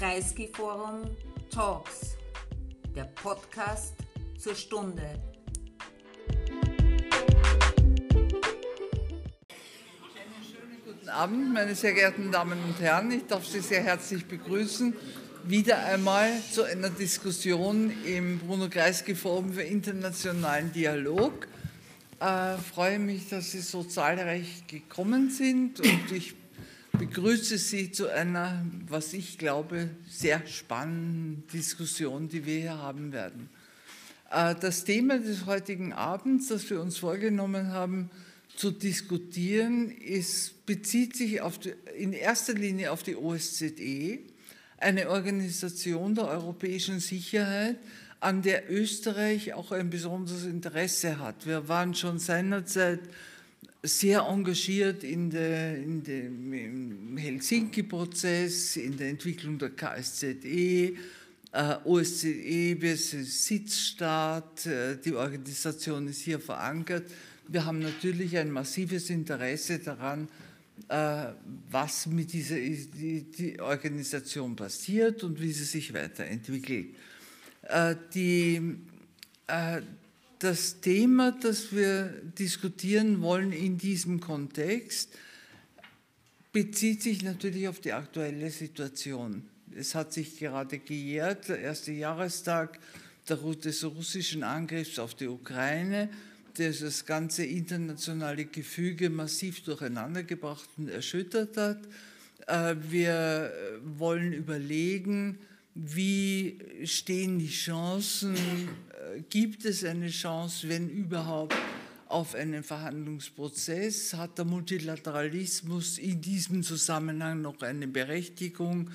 Kreisky Forum Talks, der Podcast zur Stunde. Guten Abend, meine sehr geehrten Damen und Herren. Ich darf Sie sehr herzlich begrüßen. Wieder einmal zu einer Diskussion im Bruno Kreisky Forum für internationalen Dialog. Ich äh, freue mich, dass Sie so zahlreich gekommen sind und ich begrüße Sie zu einer, was ich glaube, sehr spannenden Diskussion, die wir hier haben werden. Äh, das Thema des heutigen Abends, das wir uns vorgenommen haben zu diskutieren, ist, bezieht sich die, in erster Linie auf die OSZE, eine Organisation der europäischen Sicherheit, an der Österreich auch ein besonderes Interesse hat. Wir waren schon seinerzeit sehr engagiert in der, in dem, im Helsinki-Prozess, in der Entwicklung der KSZE, äh, OSZE, wir sind Sitzstaat, äh, die Organisation ist hier verankert. Wir haben natürlich ein massives Interesse daran, äh, was mit dieser die, die Organisation passiert und wie sie sich weiterentwickelt. Äh, die, äh, das Thema, das wir diskutieren wollen in diesem Kontext, bezieht sich natürlich auf die aktuelle Situation. Es hat sich gerade gejährt, der erste Jahrestag des russischen Angriffs auf die Ukraine, der das ganze internationale Gefüge massiv durcheinandergebracht und erschüttert hat. Äh, wir wollen überlegen, wie stehen die Chancen gibt es eine Chance, wenn überhaupt, auf einen Verhandlungsprozess? Hat der Multilateralismus in diesem Zusammenhang noch eine Berechtigung,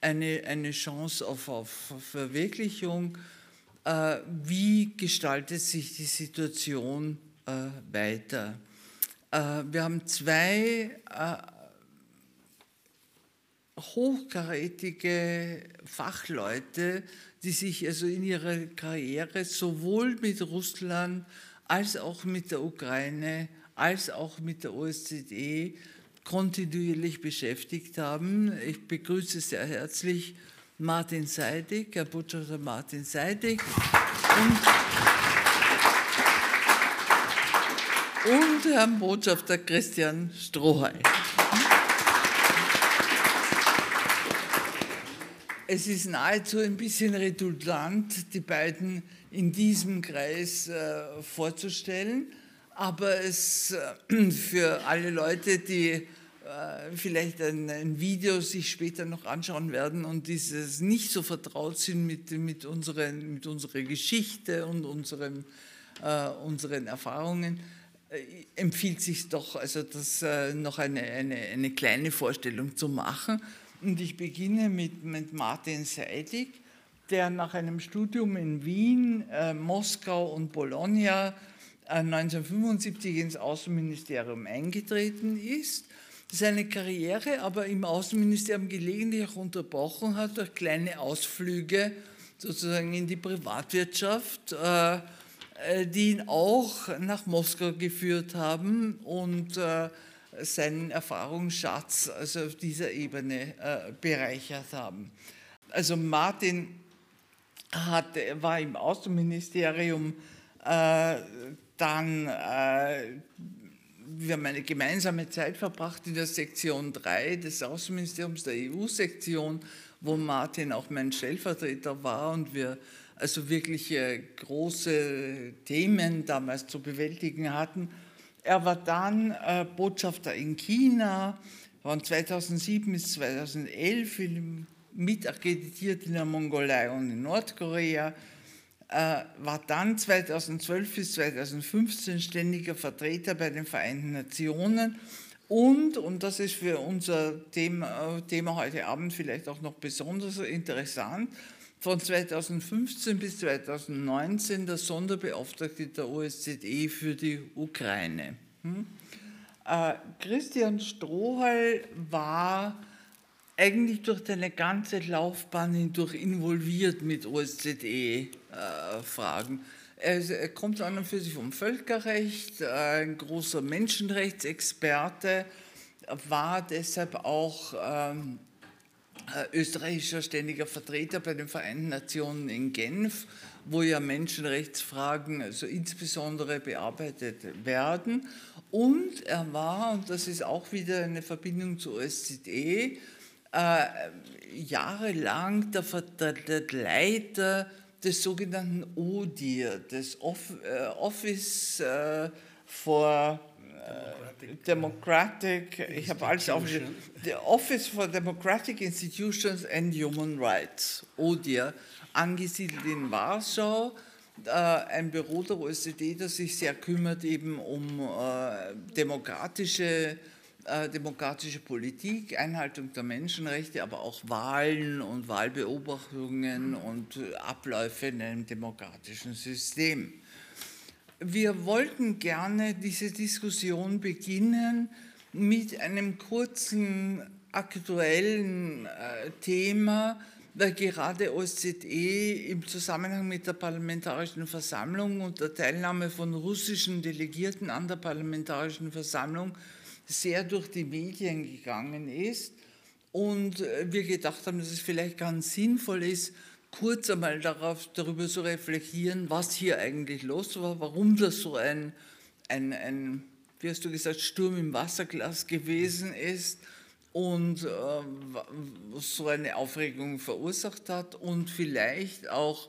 eine, eine Chance auf, auf Verwirklichung? Äh, wie gestaltet sich die Situation äh, weiter? Äh, wir haben zwei hochkarätige Fachleute, die sich also in ihrer Karriere sowohl mit Russland als auch mit der Ukraine als auch mit der OSZE kontinuierlich beschäftigt haben. Ich begrüße sehr herzlich Martin Seidig, Herr Botschafter Martin Seidig und, und Herrn Botschafter Christian Strohheil. Es ist nahezu ein bisschen redundant, die beiden in diesem Kreis äh, vorzustellen, aber es äh, für alle Leute, die äh, vielleicht ein, ein, Video sich später noch anschauen werden und dieses nicht so vertraut sind mit, mit, unseren, mit unserer Geschichte und unseren, äh, unseren Erfahrungen, äh, empfiehlt sich doch, also das äh, noch eine, eine, eine kleine Vorstellung zu machen. Und ich beginne mit, mit Martin Seidig, der nach einem Studium in Wien, äh, Moskau und Bologna äh, 1975 ins Außenministerium eingetreten ist, seine Karriere aber im Außenministerium gelegentlich auch unterbrochen hat durch kleine Ausflüge sozusagen in die Privatwirtschaft, äh, äh die ihn auch nach Moskau geführt haben und äh, seinen Erfahrungsschatz also auf dieser Ebene äh, bereichert haben. Also Martin hat, war im Außenministerium, äh, dann, äh, wir haben eine gemeinsame Zeit verbracht in der Sektion 3 des Außenministeriums, der EU-Sektion, wo Martin auch mein Stellvertreter war und wir also wirklich große Themen damals zu bewältigen hatten. Er war dann äh, Botschafter in China, von 2007 bis 2011 mitakkreditiert in der Mongolei und in Nordkorea, äh, war dann 2012 bis 2015 ständiger Vertreter bei den Vereinten Nationen. Und, und das ist für unser Thema, Thema heute Abend vielleicht auch noch besonders interessant, von 2015 bis 2019 der Sonderbeauftragte der OSZE für die Ukraine. Hm? Äh, Christian Strohal war eigentlich durch seine ganze Laufbahn hindurch involviert mit OSZE-Fragen. Äh, er, kommt an und für sich vom Völkerrecht, äh, ein großer Menschenrechtsexperte, war deshalb auch ähm, äh, österreichischer ständiger Vertreter bei den Vereinten Nationen in Genf, wo ja Menschenrechtsfragen also insbesondere bearbeitet werden. Und er war, und das ist auch wieder eine Verbindung zur OSZE, äh, jahrelang der, der, der, Leiter des sogenannten ODIR, des äh, Office äh, for Democratic, ich habe alles aufgeschrieben, the Office for Democratic Institutions and Human Rights, ODIR, angesiedelt in Warschau, ein Büro der OSZE, das sich sehr kümmert eben um äh, demokratische, äh, demokratische Politik, Einhaltung der Menschenrechte, aber auch Wahlen und Wahlbeobachtungen und Abläufe in einem demokratischen System. Wir wollten gerne diese Diskussion beginnen mit einem kurzen aktuellen äh, Thema, weil gerade OSZE im Zusammenhang mit der Parlamentarischen Versammlung und der Teilnahme von russischen Delegierten an der Parlamentarischen Versammlung sehr durch die Medien gegangen ist. Und äh, wir gedacht haben, dass es vielleicht ganz sinnvoll ist, kurz einmal darauf, darüber zu reflektieren, was hier eigentlich los war, warum das so ein, ein, ein wie hast du gesagt, Sturm im Wasserglas gewesen ist und äh, so eine Aufregung verursacht hat und vielleicht auch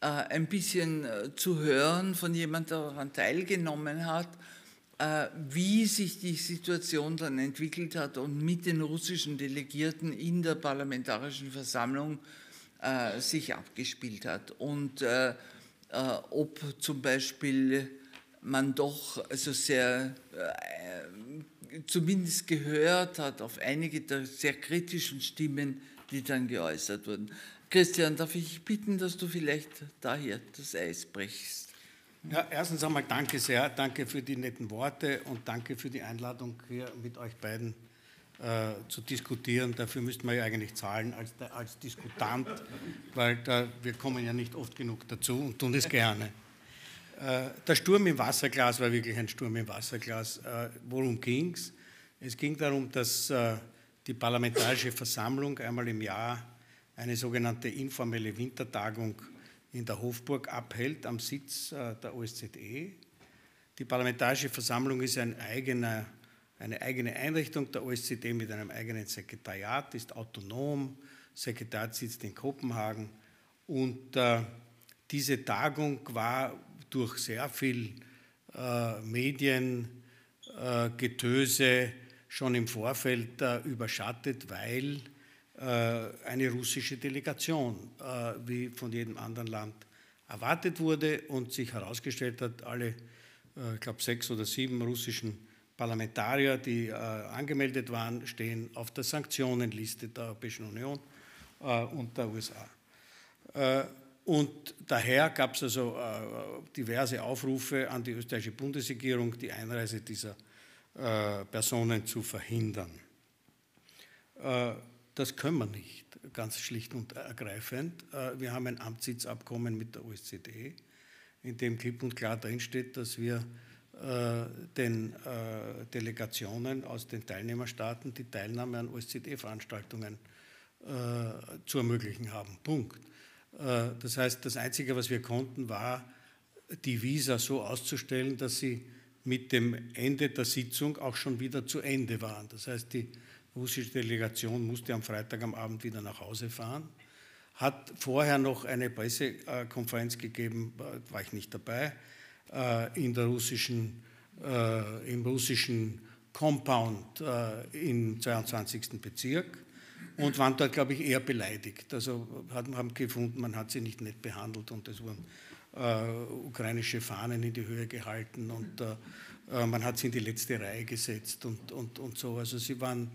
äh, ein bisschen äh, zu hören von jemandem, der daran teilgenommen hat, äh, wie sich die Situation dann entwickelt hat und mit den russischen Delegierten in der Parlamentarischen Versammlung äh, sich abgespielt hat und äh, äh, ob zum Beispiel man doch also sehr äh, zumindest gehört hat auf einige der sehr kritischen Stimmen, die dann geäußert wurden. Christian, darf ich bitten, dass du vielleicht da hier das Eis brichst? Ja, erstens einmal danke sehr, danke für die netten Worte und danke für die Einladung, hier mit euch beiden äh, zu diskutieren. Dafür müsste man ja eigentlich zahlen als, als Diskutant, weil da, wir kommen ja nicht oft genug dazu und tun es gerne. Äh, der Sturm im Wasserglas war wirklich ein Sturm im Wasserglas. Äh, worum ging es? Es ging darum, dass äh, die Parlamentarische Versammlung einmal im Jahr eine sogenannte informelle Wintertagung in der Hofburg abhält, am Sitz äh, der OSZE. Die Parlamentarische Versammlung ist ein eigener eine eigene Einrichtung. Der OSZE mit einem eigenen Sekretariat, ist autonom, Sekretariat sitzt in Kopenhagen. Und äh, diese Tagung war durch sehr viel äh, Mediengetöse äh, schon im Vorfeld äh, überschattet, weil äh, eine russische Delegation, äh, wie von jedem anderen Land erwartet wurde und sich herausgestellt hat, alle, ich glaube, sechs oder sieben russischen Parlamentarier, die äh, angemeldet waren, stehen auf der Sanktionenliste der Europäischen Union äh, und der USA. Äh, und daher gab es also äh, diverse Aufrufe an die österreichische Bundesregierung, die Einreise dieser äh, Personen zu verhindern. Äh, das können wir nicht, ganz schlicht und ergreifend. wir haben ein Amtssitzabkommen mit der OSZE, in dem klipp und klar drinsteht, dass wir den äh, Delegationen aus den Teilnehmerstaaten die Teilnahme an OSZE-Veranstaltungen äh, zu ermöglichen haben. Punkt. Das heißt, das Einzige, was wir konnten, war, die Visa so auszustellen, dass sie mit dem Ende der Sitzung auch schon wieder zu Ende waren. Das heißt, die russische Delegation musste am Freitag am Abend wieder nach Hause fahren, hat vorher noch eine Pressekonferenz gegeben, war ich nicht dabei, äh, in der russischen, äh, im russischen Compound äh, im 22. Bezirk und waren dort, glaube ich, eher beleidigt. Also haben gefunden, man hat sie nicht nett behandelt und es wurden äh, ukrainische Fahnen in die Höhe gehalten und äh, man hat sie in die letzte Reihe gesetzt und, und, und so. Also sie waren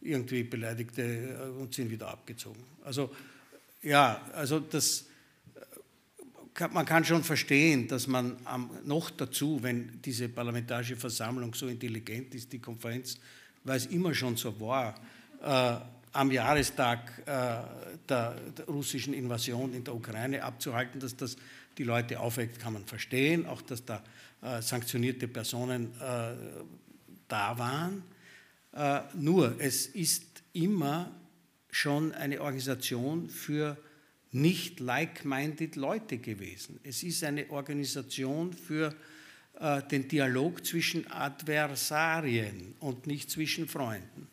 irgendwie Beleidigte und sind wieder abgezogen. Also ja, also das man kann schon verstehen, dass man noch dazu, wenn diese parlamentarische Versammlung so intelligent ist, die Konferenz, weil es immer schon so war, äh, am Jahrestag äh, der, der, russischen Invasion in der Ukraine abzuhalten, dass das die Leute aufweckt, kann man verstehen. Auch, dass da äh, sanktionierte Personen äh, da waren. Äh, nur, es ist immer schon eine Organisation für nicht like-minded Leute gewesen. Es ist eine Organisation für äh, den Dialog zwischen Adversarien und nicht zwischen Freunden.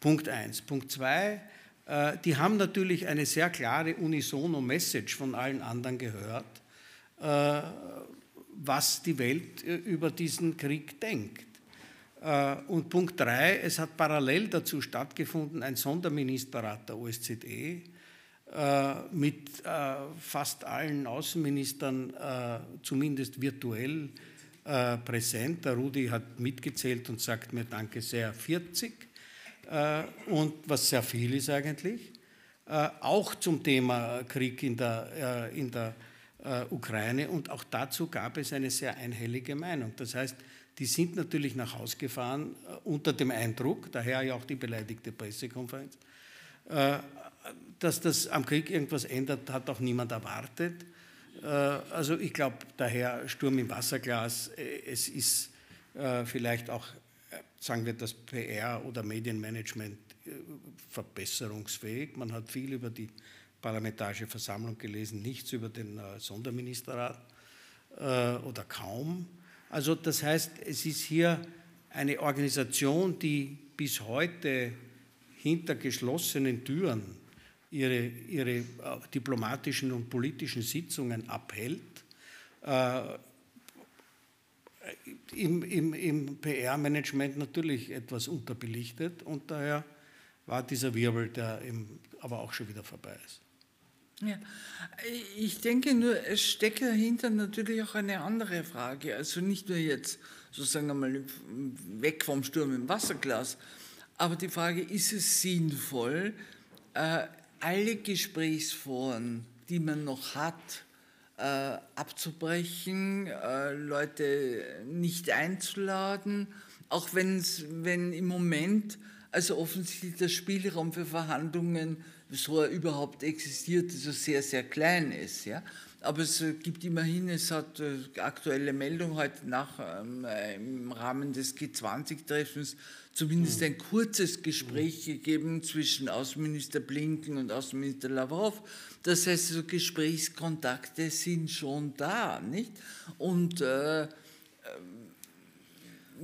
Punkt eins. Punkt zwei, äh, die haben natürlich eine sehr klare Unisono-Message von allen anderen gehört, äh, was die Welt äh, über diesen Krieg denkt. Äh, und Punkt drei, es hat parallel dazu stattgefunden ein Sonderministerrat der OSZE mit äh, fast allen Außenministern, zumindest virtuell, präsent. Der Rudi hat mitgezählt und sagt mir danke sehr, 40. Und was sehr viel ist eigentlich. Auch zum Thema Krieg in der, in der Ukraine. Und auch dazu gab es eine sehr einhellige Meinung. Das heißt, die sind natürlich nach Hause gefahren äh, unter dem Eindruck, daher ja auch die beleidigte Pressekonferenz, äh, dass das am Krieg irgendwas ändert, hat auch niemand erwartet. Äh, also ich glaube, daher Sturm im Wasserglas, es ist vielleicht auch, sagen wir, das PR oder Medienmanagement verbesserungsfähig. Man hat viel über die Parlamentarische Versammlung gelesen, nichts über den Sonderministerrat oder kaum. Also das heißt, es ist hier eine Organisation, die bis heute hinter geschlossenen Türen ihre, ihre äh, diplomatischen und politischen Sitzungen abhält. Äh, im, im, im PR-Management natürlich etwas unterbelichtet und daher war dieser Wirbel, der aber auch schon wieder vorbei ist. Ja, ich denke nur, es steckt dahinter natürlich auch eine andere Frage. Also nicht nur jetzt sozusagen einmal weg vom Sturm im Wasserglas, aber die Frage, ist es sinnvoll, äh, alle Gesprächsforen, die man noch hat, äh, abzubrechen, äh, Leute nicht einzuladen, auch wenn im Moment also offensichtlich der Spielraum für Verhandlungen so er überhaupt existiert, so sehr, sehr klein ist. Ja? Aber es gibt immerhin, es hat äh, aktuelle Meldung heute nach ähm, äh, im Rahmen des G20-Treffens zumindest ein kurzes Gespräch gegeben zwischen Außenminister Blinken und Außenminister Lavrov. Das heißt, so Gesprächskontakte sind schon da, nicht? Und äh,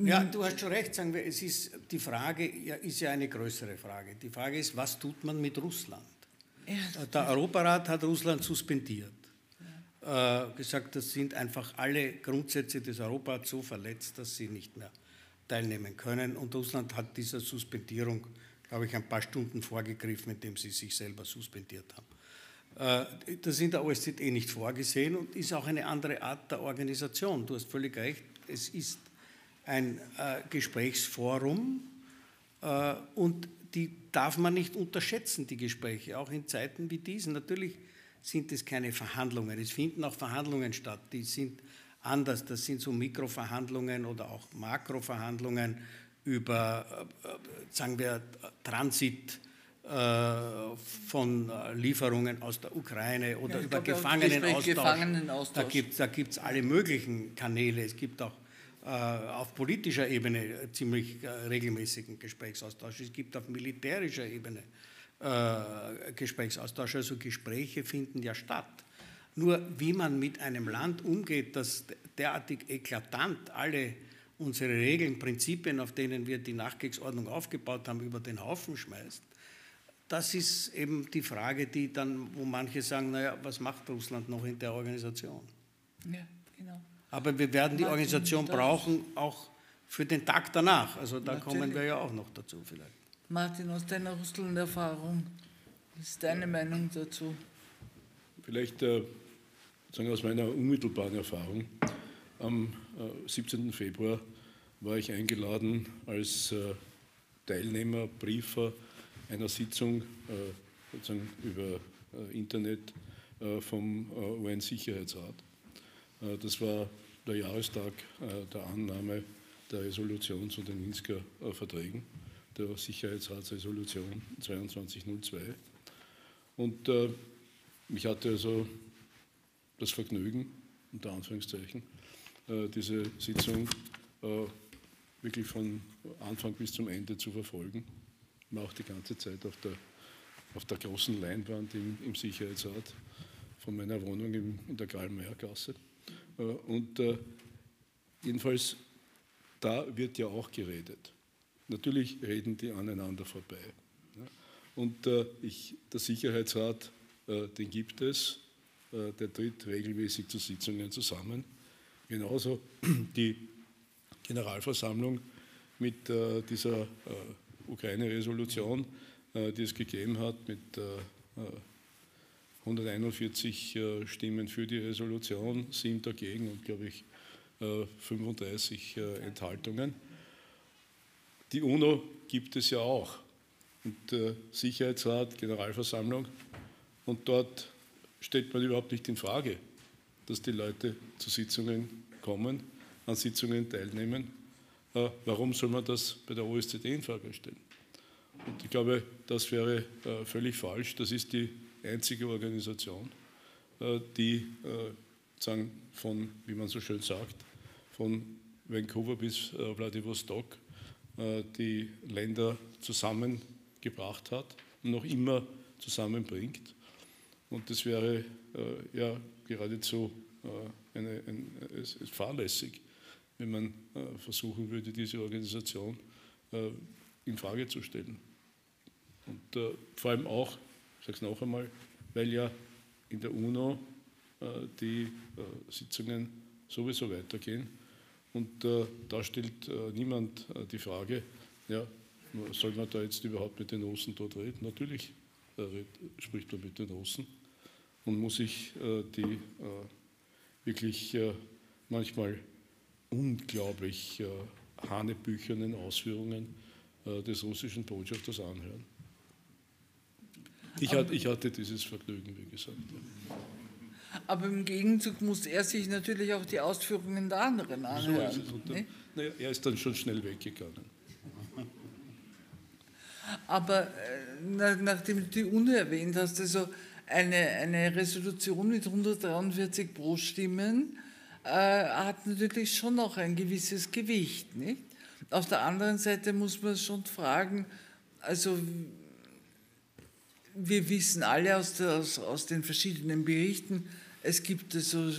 ja, du hast schon recht, sagen wir, es ist die Frage, ja, ist ja eine größere Frage. Die Frage ist, was tut man mit Russland? Ja, Der Europarat hat Russland suspendiert. Ja. Äh, gesagt, das sind einfach alle Grundsätze des Europarats so verletzt, dass sie nicht mehr teilnehmen können. Und Russland hat dieser Suspendierung, glaube ich, ein paar Stunden vorgegriffen, indem sie sich selber suspendiert haben. Äh, das ist in der OSZE nicht vorgesehen und ist auch eine andere Art der Organisation. Du hast völlig recht, es ist ein äh, Gesprächsforum äh, und die darf man nicht unterschätzen, die Gespräche, auch in Zeiten wie diesen. Natürlich sind es keine Verhandlungen, es finden auch Verhandlungen statt, die sind anders, das sind so Mikroverhandlungen oder auch Makroverhandlungen über, äh, sagen wir, Transit äh, von Lieferungen aus der Ukraine oder ja, über Gefangenenaustausch. Gefangenenaustausch. Da gibt es alle möglichen Kanäle. Es gibt auch äh, auf politischer Ebene ziemlich äh, regelmäßigen Gesprächsaustausch. Es gibt auf militärischer Ebene äh, Gesprächsaustausch. Also Gespräche finden ja statt. Nur wie man mit einem Land umgeht, das derartig eklatant alle unsere Regeln, Prinzipien, auf denen wir die Nachkriegsordnung aufgebaut haben, über den Haufen schmeißt, das ist eben die Frage, die dann, wo manche sagen, naja, was macht Russland noch in der Organisation? Ja, genau. Aber wir werden die Organisation brauchen, auch für den Tag danach. Also da Natürlich. kommen wir ja auch noch dazu vielleicht. Martin, aus deiner Russland-Erfahrung, was ist deine Meinung dazu? Vielleicht äh, sagen aus meiner unmittelbaren Erfahrung. Am äh, 17. Februar war ich eingeladen als äh, Teilnehmer, Briefer einer Sitzung äh, sozusagen über äh, Internet äh, vom UN-Sicherheitsrat. Das war der Jahrestag äh, der Annahme der Resolution zu den Minsker äh, Verträgen, der Sicherheitsratsresolution 2202. Und äh, ich hatte also das Vergnügen, unter Anführungszeichen, diese Sitzung wirklich von Anfang bis zum Ende zu verfolgen. War auch die ganze Zeit auf der auf der großen Leinwand im, im Sicherheitsrat von meiner Wohnung im, in der Karl-Meyer-Gasse. Äh, und äh, jedenfalls, da wird ja auch geredet. Natürlich reden die aneinander vorbei. Und äh, ich, der Sicherheitsrat, äh, den gibt es, äh, der tritt regelmäßig zu Sitzungen zusammen. Genauso die Generalversammlung mit äh, dieser Ukraine-Resolution, die es gegeben hat, mit 141 Stimmen für die Resolution, sieben dagegen und, glaube ich, 35 Enthaltungen. Die UNO gibt es ja auch. Und äh, Sicherheitsrat, Generalversammlung. Und dort stellt man überhaupt nicht in Frage, dass die Leute zu Sitzungen kommen, an Sitzungen teilnehmen. Äh, warum soll man das bei der OSZE in Frage stellen? Und ich glaube, das wäre äh, völlig falsch. Das ist die einzige Organisation, äh, die von, wie man so schön sagt, von Vancouver bis Vladivostok die Länder zusammengebracht hat und noch immer zusammenbringt. Und das wäre äh, ja geradezu äh, eine, ein, es ist fahrlässig, wenn man äh, versuchen würde, diese Organisation äh, in Frage zu stellen. Und äh, vor allem auch, ich sage es noch einmal, weil ja in der UNO äh, die Sitzungen sowieso weitergehen. Und da stellt niemand die Frage, ja, soll man da jetzt überhaupt mit den Russen dort reden? Natürlich spricht man mit den Russen und muss sich äh, die äh, wirklich äh, manchmal unglaublich hanebüchernen Ausführungen des russischen Botschafters anhören. Ich, hatte, ich hatte dieses Vergnügen, wie gesagt. Aber im Gegenzug muss er sich natürlich auch die Ausführungen der anderen anhören. So dann, naja, er ist dann schon schnell weggegangen. Aber äh, nachdem du die UNO erwähnt hast, also eine, eine Resolution mit 143 Pro-Stimmen äh, hat natürlich schon noch ein gewisses Gewicht. Nicht? Auf der anderen Seite muss man schon fragen, also wir wissen alle aus, der, aus, aus den verschiedenen Berichten, es gibt also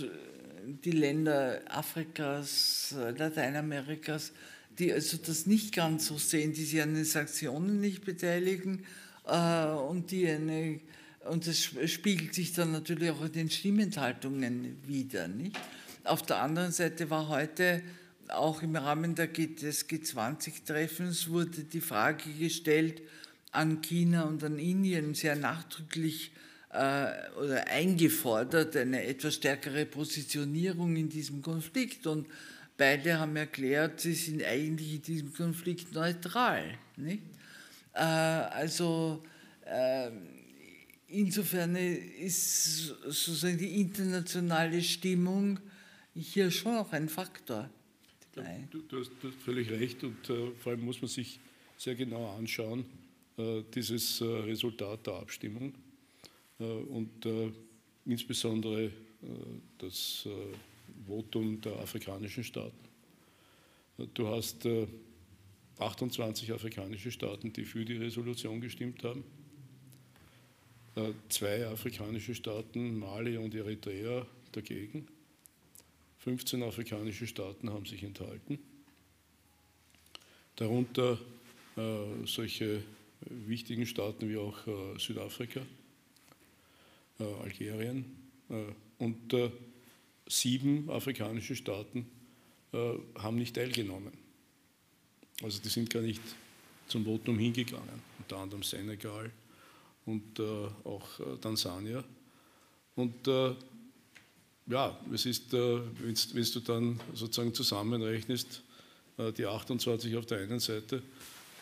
die Länder Afrikas, Lateinamerikas, die also das nicht ganz so sehen, die sich an den Sanktionen nicht beteiligen äh, und die eine und das spiegelt sich dann natürlich auch in den Stimmenthaltungen wieder. Nicht? Auf der anderen Seite war heute auch im Rahmen des G20-Treffens wurde die Frage gestellt an China und an Indien sehr nachdrücklich äh, oder eingefordert eine etwas stärkere Positionierung in diesem Konflikt und beide haben erklärt, sie sind eigentlich in diesem Konflikt neutral. Nicht? Äh, also äh, insofern ist sozusagen die internationale Stimmung hier schon auch ein Faktor. Ja, du, du, hast, du, hast, völlig recht und äh, vor allem muss man sich sehr genau anschauen, äh, dieses äh, Resultat der Abstimmung äh, und äh, insbesondere äh, das Votum der afrikanischen Staaten. Du hast 28 afrikanische Staaten, die für die Resolution gestimmt haben äh, zwei afrikanische Staaten, Mali und Eritrea, dagegen. 15 afrikanische Staaten haben sich enthalten. Darunter äh, solche wichtigen Staaten wie auch äh, Südafrika, äh, Algerien äh, und äh, sieben afrikanische Staaten haben nicht teilgenommen. Also die sind gar nicht zum Votum hingegangen, unter anderem Senegal, und äh, auch äh, Tansania. Und äh, ja, es ist, wenn du dann sozusagen zusammenrechnest, die 28 auf der einen Seite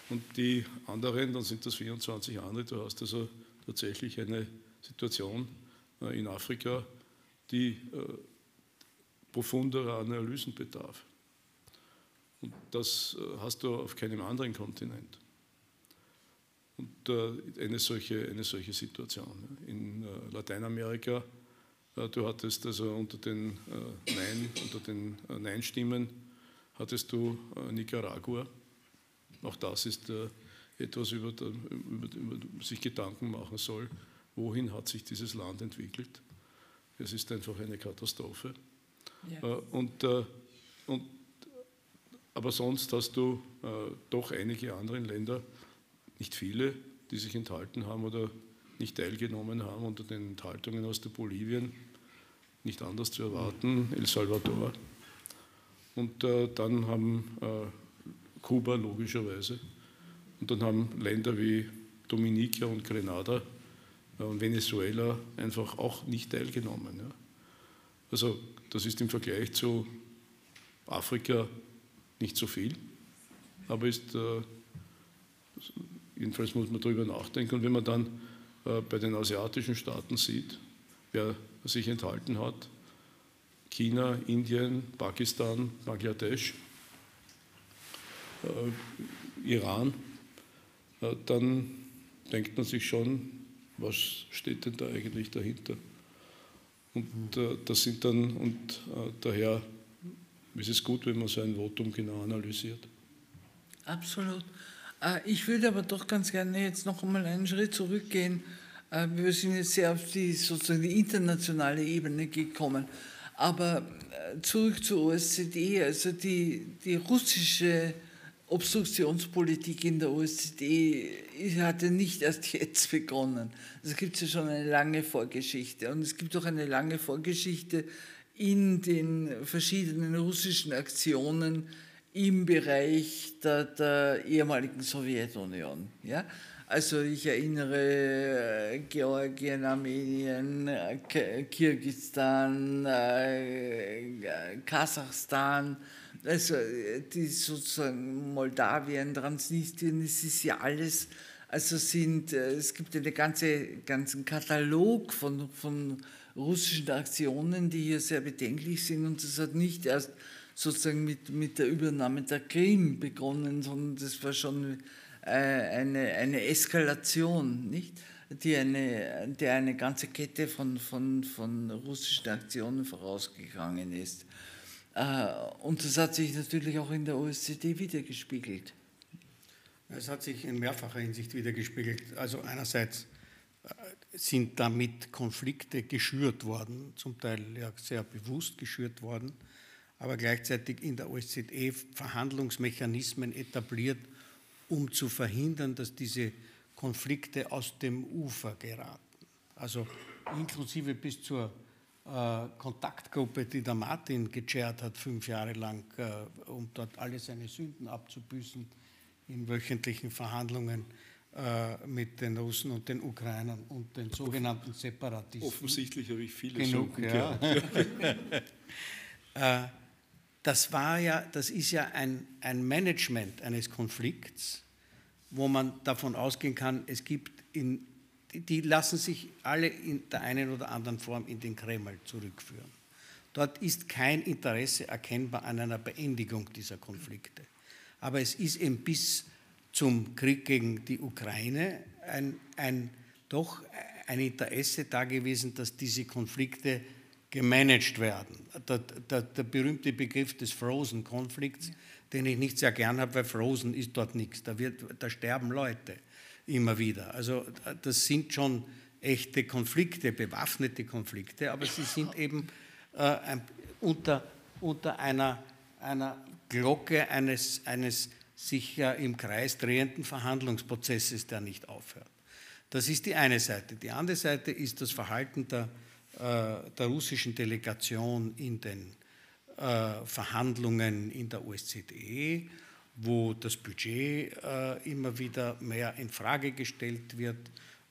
und die anderen, dann sind das 24 andere. Du hast also tatsächlich eine Situation in Afrika, die profunderer Analysen bedarf. Und das hast du auf keinem anderen Kontinent. Und äh, eine, solche, eine solche Situation. In äh, Lateinamerika, äh, du hattest also unter den Nein, unter den Nein-Stimmen hattest du Nicaragua. Auch das ist etwas über, der, über, über, sich Gedanken machen soll, wohin hat sich dieses Land entwickelt. Es ist einfach eine Katastrophe. Ja. Und, und, aber sonst hast du doch einige andere Länder, nicht viele, die sich enthalten haben oder nicht teilgenommen haben unter den Enthaltungen aus der Bolivien, nicht anders zu erwarten, El Salvador. Und äh, dann haben äh, Kuba logischerweise. Und dann haben Länder wie Dominica und Grenada äh, und Venezuela einfach auch nicht teilgenommen. Ja. Also das ist im Vergleich zu Afrika nicht so viel, aber ist, äh, jedenfalls muss man darüber nachdenken. Und wenn man dann äh, bei den asiatischen Staaten sieht, wer sich enthalten hat, China, Indien, Pakistan, Bangladesch, äh, Iran, äh, dann denkt man sich schon, was steht denn da eigentlich dahinter? Und das sind dann, und daher ist es gut, wenn man so ein Votum genau analysiert. Absolut. Äh, ich würde aber doch ganz gerne jetzt noch einmal einen Schritt zurückgehen. Äh, wir sind jetzt sehr auf die, sozusagen die internationale Ebene gekommen. Aber äh, zurück zur OSZE, also die, die russische Obstruktionspolitik in der OSZE hatte nicht erst jetzt begonnen. Es gibt ja schon eine lange Vorgeschichte. Und es gibt auch eine lange Vorgeschichte in den verschiedenen russischen Aktionen im Bereich der, der ehemaligen Sowjetunion. Ja? Also ich erinnere äh, Georgien, Armenien, äh, Kirgisistan, äh, Kasachstan, also die sozusagen Moldawien, Transnistrien, es ist ja alles, also sind, es gibt einen ganze, ganzen Katalog von, von russischen Aktionen, die hier sehr bedenklich sind und das hat nicht erst sozusagen mit, mit der Übernahme der Krim begonnen, sondern das war schon äh, eine, eine Eskalation, nicht? Die eine, der eine ganze Kette von, von, von russischen Aktionen vorausgegangen ist. Äh, und das hat sich natürlich auch in der OSZE wiedergespiegelt. Es hat sich in mehrfacher Hinsicht wiedergespiegelt. Also einerseits äh, sind damit Konflikte geschürt worden, zum Teil ja sehr bewusst geschürt worden aber gleichzeitig in der OSZE Verhandlungsmechanismen etabliert, um zu verhindern, dass diese Konflikte aus dem Ufer geraten. Also inklusive bis zur äh, Kontaktgruppe, die der Martin gechairt hat, fünf Jahre lang, äh, um dort alle seine Sünden abzubüßen in wöchentlichen Verhandlungen äh, mit den Russen und den Ukrainern und den sogenannten Separatisten. Offensichtlich habe ich viele Genug, Sünden ja. das war ja, das ist ja ein, ein Management eines Konflikts, wo man davon ausgehen kann, es gibt in, die lassen sich alle in der einen oder anderen Form in den Kreml zurückführen. Dort ist kein Interesse erkennbar an einer Beendigung dieser Konflikte. Aber es ist eben bis zum Krieg gegen die Ukraine ein, ein, doch ein Interesse da gewesen, dass diese Konflikte gemanagt werden. Der, der, der berühmte Begriff des Frozen-Konflikts, den ich nicht sehr gern habe, weil Frozen ist dort nichts. Da, wird, da sterben Leute immer wieder. Also das sind schon echte Konflikte, bewaffnete Konflikte, aber sie sind eben äh, ein, unter, unter einer, einer Glocke eines, eines sich ja im Kreis drehenden Verhandlungsprozesses, der nicht aufhört. Das ist die eine Seite. Die andere Seite ist das Verhalten der der russischen Delegation in den äh, Verhandlungen in der OSZE, wo das Budget äh, immer wieder mehr in Frage gestellt wird,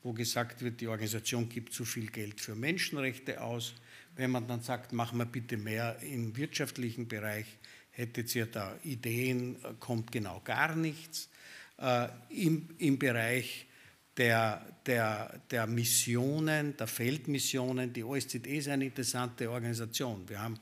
wo gesagt wird, die Organisation gibt zu viel Geld für Menschenrechte aus. Wenn man dann sagt, machen wir bitte mehr im wirtschaftlichen Bereich, hättet ihr da Ideen, kommt genau gar nichts. Im, im Bereich der, der, der Missionen, der Feldmissionen. Die OSZE ist eine interessante Organisation. Wir haben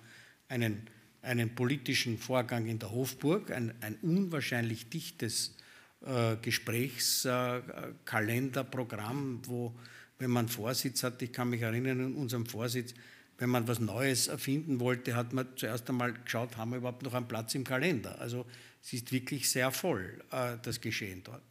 einen, einen politischen Vorgang in der Hofburg, ein, ein unwahrscheinlich dichtes äh, Gesprächskalenderprogramm, äh, wo, wenn man Vorsitz hat, ich kann mich erinnern, in unserem Vorsitz, wenn man was Neues erfinden wollte, hat man zuerst einmal geschaut, haben wir überhaupt noch einen Platz im Kalender. Also es ist wirklich sehr voll, äh, das Geschehen dort.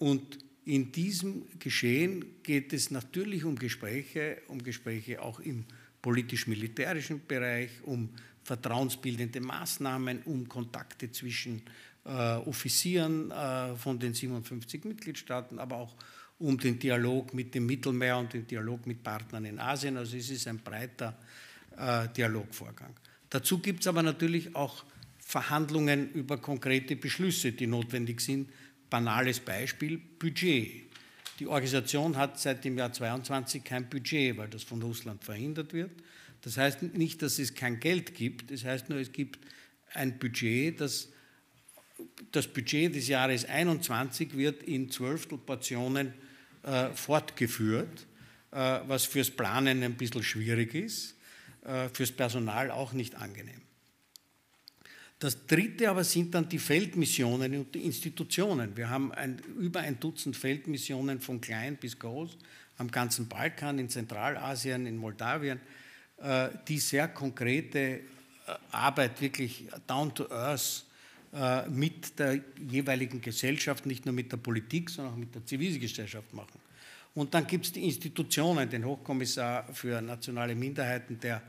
Und in diesem Geschehen geht es natürlich um Gespräche, um Gespräche auch im politisch-militärischen Bereich, um vertrauensbildende Maßnahmen, um Kontakte zwischen äh, Offizieren äh, von den 57 Mitgliedstaaten, aber auch um den Dialog mit dem Mittelmeer und den Dialog mit Partnern in Asien. Also es ist ein breiter äh, Dialogvorgang. Dazu gibt es aber natürlich auch Verhandlungen über konkrete Beschlüsse, die notwendig sind. Banales Beispiel, Budget. Die Organisation hat seit dem Jahr 22 kein Budget, weil das von Russland verhindert wird. Das heißt nicht, dass es kein Geld gibt, das heißt nur, es gibt ein Budget, das das Budget des Jahres 21 wird in Zwölftelportionen äh, fortgeführt, äh, was fürs Planen ein bisschen schwierig ist, äh, fürs Personal auch nicht angenehm. Das dritte aber sind dann die Feldmissionen und die Institutionen. Wir haben ein, über ein Dutzend Feldmissionen von klein bis groß am ganzen Balkan, in Zentralasien, in Moldawien, äh, die sehr konkrete äh, Arbeit wirklich down to earth äh, mit der jeweiligen Gesellschaft, nicht nur mit der Politik, sondern auch mit der Zivilgesellschaft machen. Und dann gibt es die Institutionen, den Hochkommissar für nationale Minderheiten, der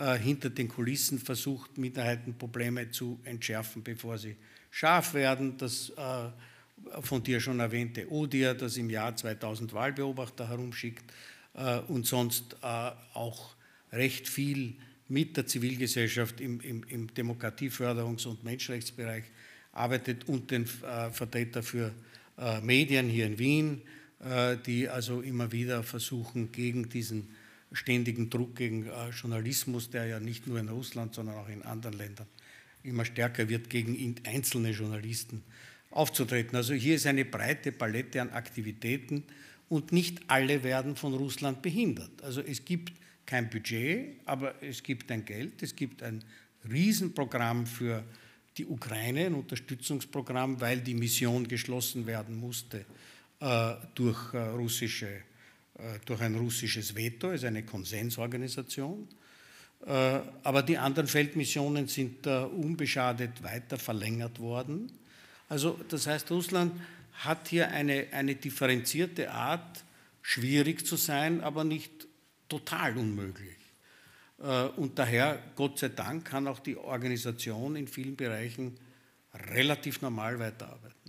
äh, hinter den Kulissen versucht, Minderheitenprobleme zu entschärfen, bevor sie scharf werden. Das äh, von dir schon erwähnte ODIR, das im Jahr 2000 Wahlbeobachter herumschickt äh, und sonst auch recht viel mit der Zivilgesellschaft im, im, im Demokratieförderungs- und Menschenrechtsbereich arbeitet und den Vertreter für Medien hier in Wien, die also immer wieder versuchen, gegen diesen ständigen Druck gegen äh, Journalismus, der ja nicht nur in Russland, sondern auch in anderen Ländern immer stärker wird, gegen einzelne Journalisten aufzutreten. Also hier ist eine breite Palette an Aktivitäten und nicht alle werden von Russland behindert. Also es gibt kein Budget, aber es gibt ein Geld, es gibt ein Riesenprogramm für die Ukraine, ein Unterstützungsprogramm, weil die Mission geschlossen werden musste äh, durch äh, russische durch ein russisches Veto, ist eine Konsensorganisation. Äh, aber die anderen Feldmissionen sind unbeschadet weiter verlängert worden. Also das heißt, Russland hat hier eine, eine differenzierte Art, schwierig zu sein, aber nicht total unmöglich. Äh, und daher, Gott sei Dank, kann auch die Organisation in vielen Bereichen relativ normal weiterarbeiten.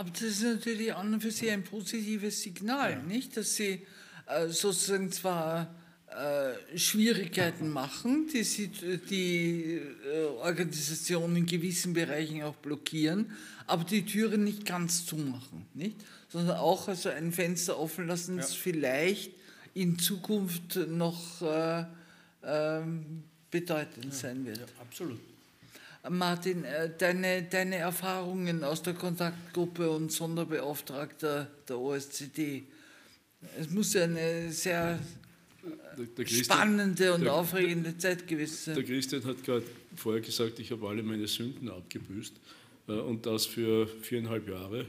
Aber das ist natürlich an und für sich ein positives Signal, ja. nicht? Dass Sie äh, sozusagen zwar äh, Schwierigkeiten machen, die, sie, die äh, Organisation in gewissen Bereichen auch blockieren, aber die Türen nicht ganz zumachen, nicht? Sondern auch also ein Fenster offen lassen, ja. das vielleicht in Zukunft noch äh, ähm, bedeutend ja. sein wird. Absolut. Martin, äh, deine, deine Erfahrungen aus der Kontaktgruppe und Sonderbeauftragter der OSZE. Es muss ja eine sehr der, der spannende und der, aufregende Zeit gewesen sein. Der Christian hat gerade vorher gesagt, ich habe alle meine Sünden abgebüßt äh, und das für viereinhalb Jahre.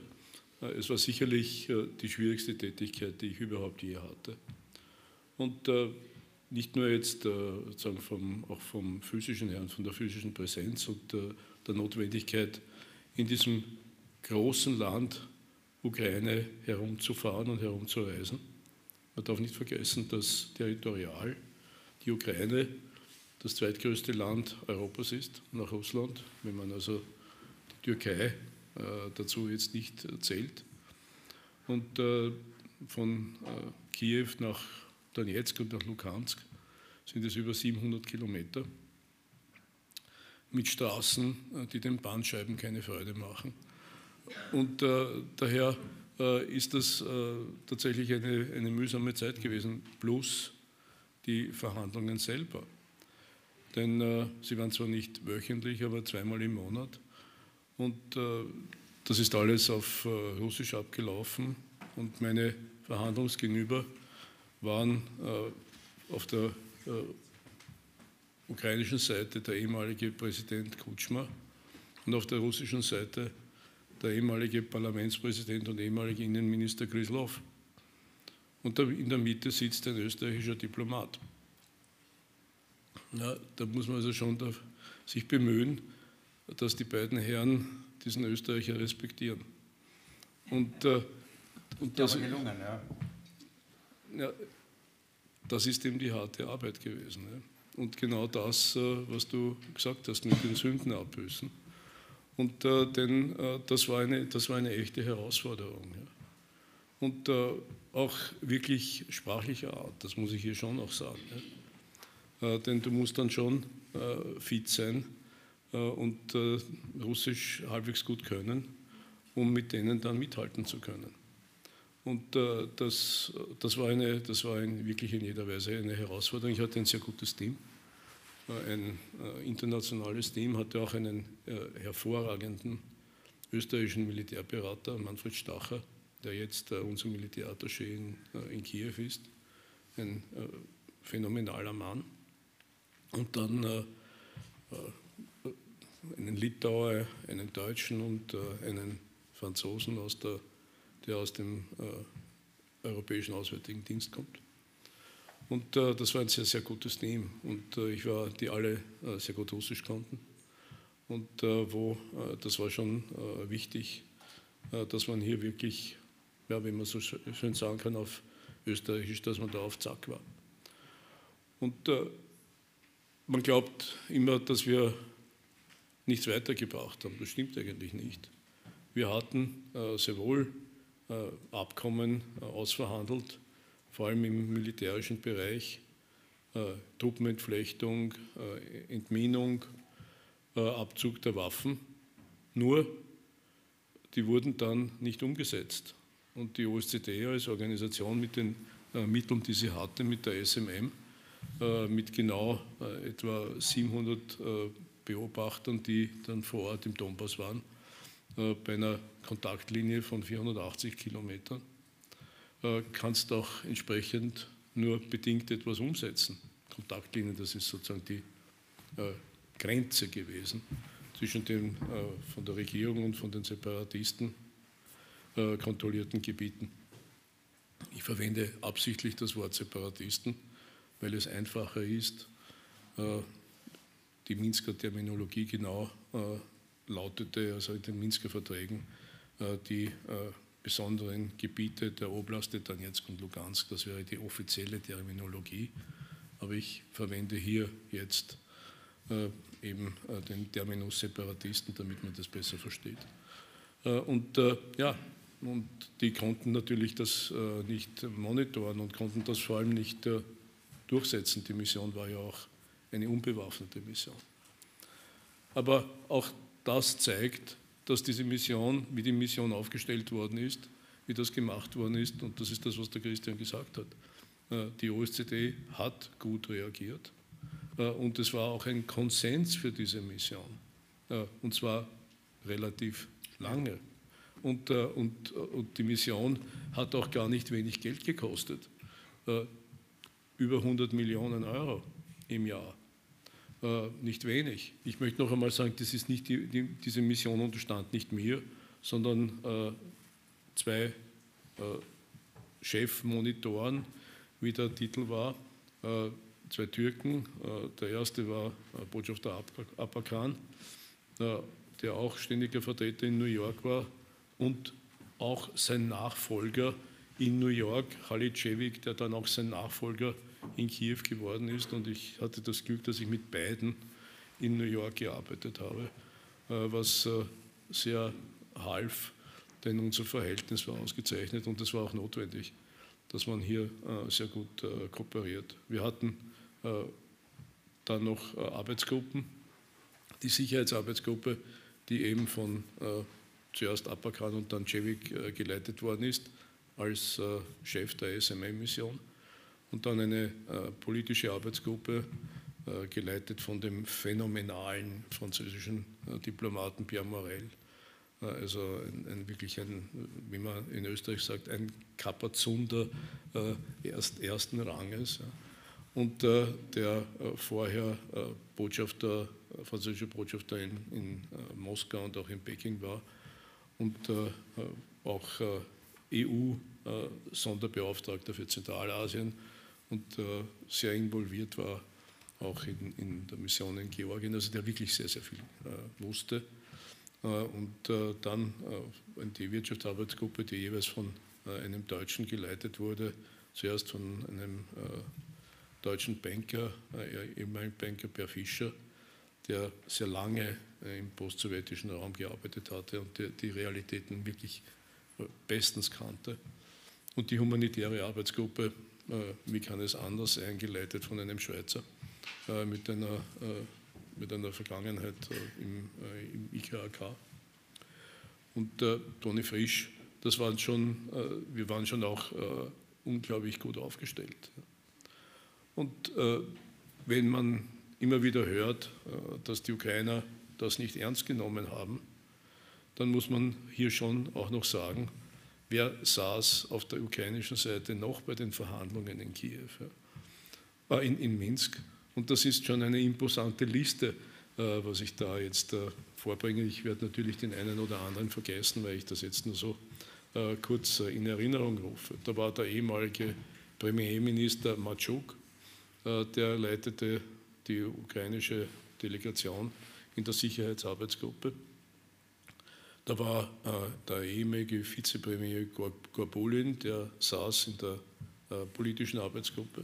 Äh, es war sicherlich die schwierigste Tätigkeit, die ich überhaupt je hatte. Und nicht nur jetzt äh, sozusagen vom, auch vom physischen her und von der physischen Präsenz und äh, der Notwendigkeit, in diesem großen Land Ukraine herumzufahren und herumzureisen. Man darf nicht vergessen, dass territorial die Ukraine das zweitgrößte Land Europas ist, nach Russland, wenn man also die Türkei äh, dazu jetzt nicht zählt. Und äh, von äh, Kiew nach Donetsk und nach Lukansk sind es über 700 Kilometer mit Straßen, äh, die den Bandscheiben keine Freude machen. Und äh, daher äh, ist das äh, tatsächlich eine, eine mühsame Zeit gewesen, plus die Verhandlungen selber. Denn äh, sie waren zwar nicht wöchentlich, aber zweimal im Monat. Und äh, das ist alles auf Russisch abgelaufen. Und meine Verhandlungsgegenüber waren äh, auf der äh, ukrainischen Seite der ehemalige Präsident Kutschma und auf der russischen Seite der ehemalige Parlamentspräsident und ehemalige Innenminister Grislov. Und in der Mitte sitzt ein österreichischer Diplomat. Ja, da muss man also schon sich bemühen, dass die beiden Herren diesen Österreicher respektieren. Und, äh, und das, gelungen, ja. Ja. Das ist eben die harte Arbeit gewesen. Ja. Und genau das, äh, was du gesagt hast, mit den Sünden abbüßen. Und äh, denn, äh, das, war eine, das war eine echte Herausforderung. Ja. Und äh, auch wirklich sprachlicher Art, das muss ich hier schon auch sagen. Ja. Äh, denn du musst dann schon äh, fit sein und Russisch halbwegs gut können, um mit denen dann mithalten zu können. Und das, das, war, eine, das war ein, wirklich in jeder Weise eine Herausforderung. Ich hatte ein sehr gutes Team ein äh, internationales Team, hatte auch einen äh, hervorragenden österreichischen Militärberater, Manfred Stacher, der jetzt äh, unser Militärattaché in, in Kiew ist. Ein phänomenaler Mann. Und dann einen Litauer, einen Deutschen und einen Franzosen, aus der, der aus dem Europäischen Auswärtigen Dienst kommt. Und äh, das war ein sehr, sehr gutes Team. Und äh, ich war, die alle äh, sehr gut Russisch konnten. Und äh, wo, äh, das war schon äh, wichtig, dass man hier wirklich, ja, wie man so schön sagen kann, auf Österreichisch, dass man da auf Zack war. Und man glaubt immer, dass wir nichts weitergebracht haben. Das stimmt eigentlich nicht. Wir hatten sehr wohl Abkommen ausverhandelt, vor allem im militärischen Bereich, äh, Truppenentflechtung, äh, Entminung, äh, Abzug der Waffen. Nur, die wurden dann nicht umgesetzt. Und die OSZE als Organisation mit den äh, Mitteln, die sie hatte, mit der SMM, äh, mit genau äh, etwa 700 Beobachtern, die dann vor Ort im Donbass waren, bei einer Kontaktlinie von 480 Kilometern, äh, kannst auch entsprechend nur bedingt etwas umsetzen. Kontaktlinien, das ist sozusagen die äh, Grenze gewesen zwischen den äh, von der Regierung und von den Separatisten kontrollierten Gebieten. Ich verwende absichtlich das Wort Separatisten, weil es einfacher ist, die Minsker Terminologie genau lautete, also in den Minsker Verträgen, die besonderen Gebiete der Oblaste Donetsk und Lugansk. Das wäre die offizielle Terminologie. Aber ich verwende hier jetzt äh, eben äh, den Terminus Separatisten, damit man das besser versteht. Äh, und äh, ja, und die konnten natürlich das äh, nicht monitoren und konnten das vor allem nicht äh, durchsetzen. Die Mission war ja auch eine unbewaffnete Mission. Aber auch das zeigt, dass diese Mission, wie die Mission aufgestellt worden ist, wie das gemacht worden ist, und das ist das, was der Christian gesagt hat. Äh, die OSZE hat gut reagiert äh, und es war auch ein Konsens für diese Mission, äh, und zwar relativ lange. Und, und, und die Mission hat auch gar nicht wenig Geld gekostet, über 100 Millionen Euro im Jahr nicht wenig. Ich möchte noch einmal sagen, das ist nicht die, die, diese Mission unterstand nicht mir, sondern äh, zwei äh, Chefmonitoren, wie der Titel war, äh, zwei Türken. Äh, der erste war äh, Botschafter Abakan, der auch ständiger Vertreter in New York war und auch sein Nachfolger in New York, Khalid Cevik, der dann auch sein Nachfolger in Kiew geworden ist. Und ich hatte das Glück, dass ich mit beiden in New York gearbeitet habe, äh, was äh, sehr half, denn unser Verhältnis war ausgezeichnet und es war auch notwendig, dass man hier äh, sehr gut kooperiert. Wir hatten dann noch Arbeitsgruppen, die Sicherheitsarbeitsgruppe, die eben von zuerst Apakan und dann Cevik geleitet worden ist, als Chef der SMM-Mission und dann eine äh, politische Arbeitsgruppe, äh, geleitet von dem phänomenalen französischen äh, Diplomaten Pierre Morel. Äh, also ein, ein, wirklich ein, wie man in Österreich sagt, ein Kapazunder äh, erst, ersten Ranges. Ja. Und äh, der vorher Botschafter, französische Botschafter in, in Moskau und auch in Peking war und auch EU-Sonderbeauftragter für Zentralasien und äh, sehr involviert war, auch in, in, der Mission in Georgien, also der wirklich sehr, sehr viel äh, wusste und dann die Wirtschaftsarbeitsgruppe, die jeweils von einem Deutschen geleitet wurde, zuerst von einem deutschen Banker, ehemaligen Banker Per Fischer, der sehr lange im postsowjetischen Raum gearbeitet hatte und die Realitäten wirklich bestens kannte. Und die humanitäre Arbeitsgruppe, wie kann es anders, eingeleitet von einem Schweizer mit einer mit einer Vergangenheit äh, im, äh, im IKAK. Und äh, Toni Frisch, das waren schon, wir waren schon auch unglaublich gut aufgestellt. Und wenn man immer wieder hört, dass die Ukrainer das nicht ernst genommen haben, dann muss man hier schon auch noch sagen, wer saß auf der ukrainischen Seite noch bei den Verhandlungen in Kiew, in, in Minsk. Und das ist schon eine imposante Liste, äh, was ich da jetzt äh, vorbringe. Ich werde natürlich den einen oder anderen vergessen, weil ich das jetzt nur so äh, kurz in Erinnerung rufe. Da war der ehemalige Premierminister Matschuk, der leitete die ukrainische Delegation in der Sicherheitsarbeitsgruppe. Da war der ehemalige Vizepremier Gorbulin, der saß in der politischen Arbeitsgruppe.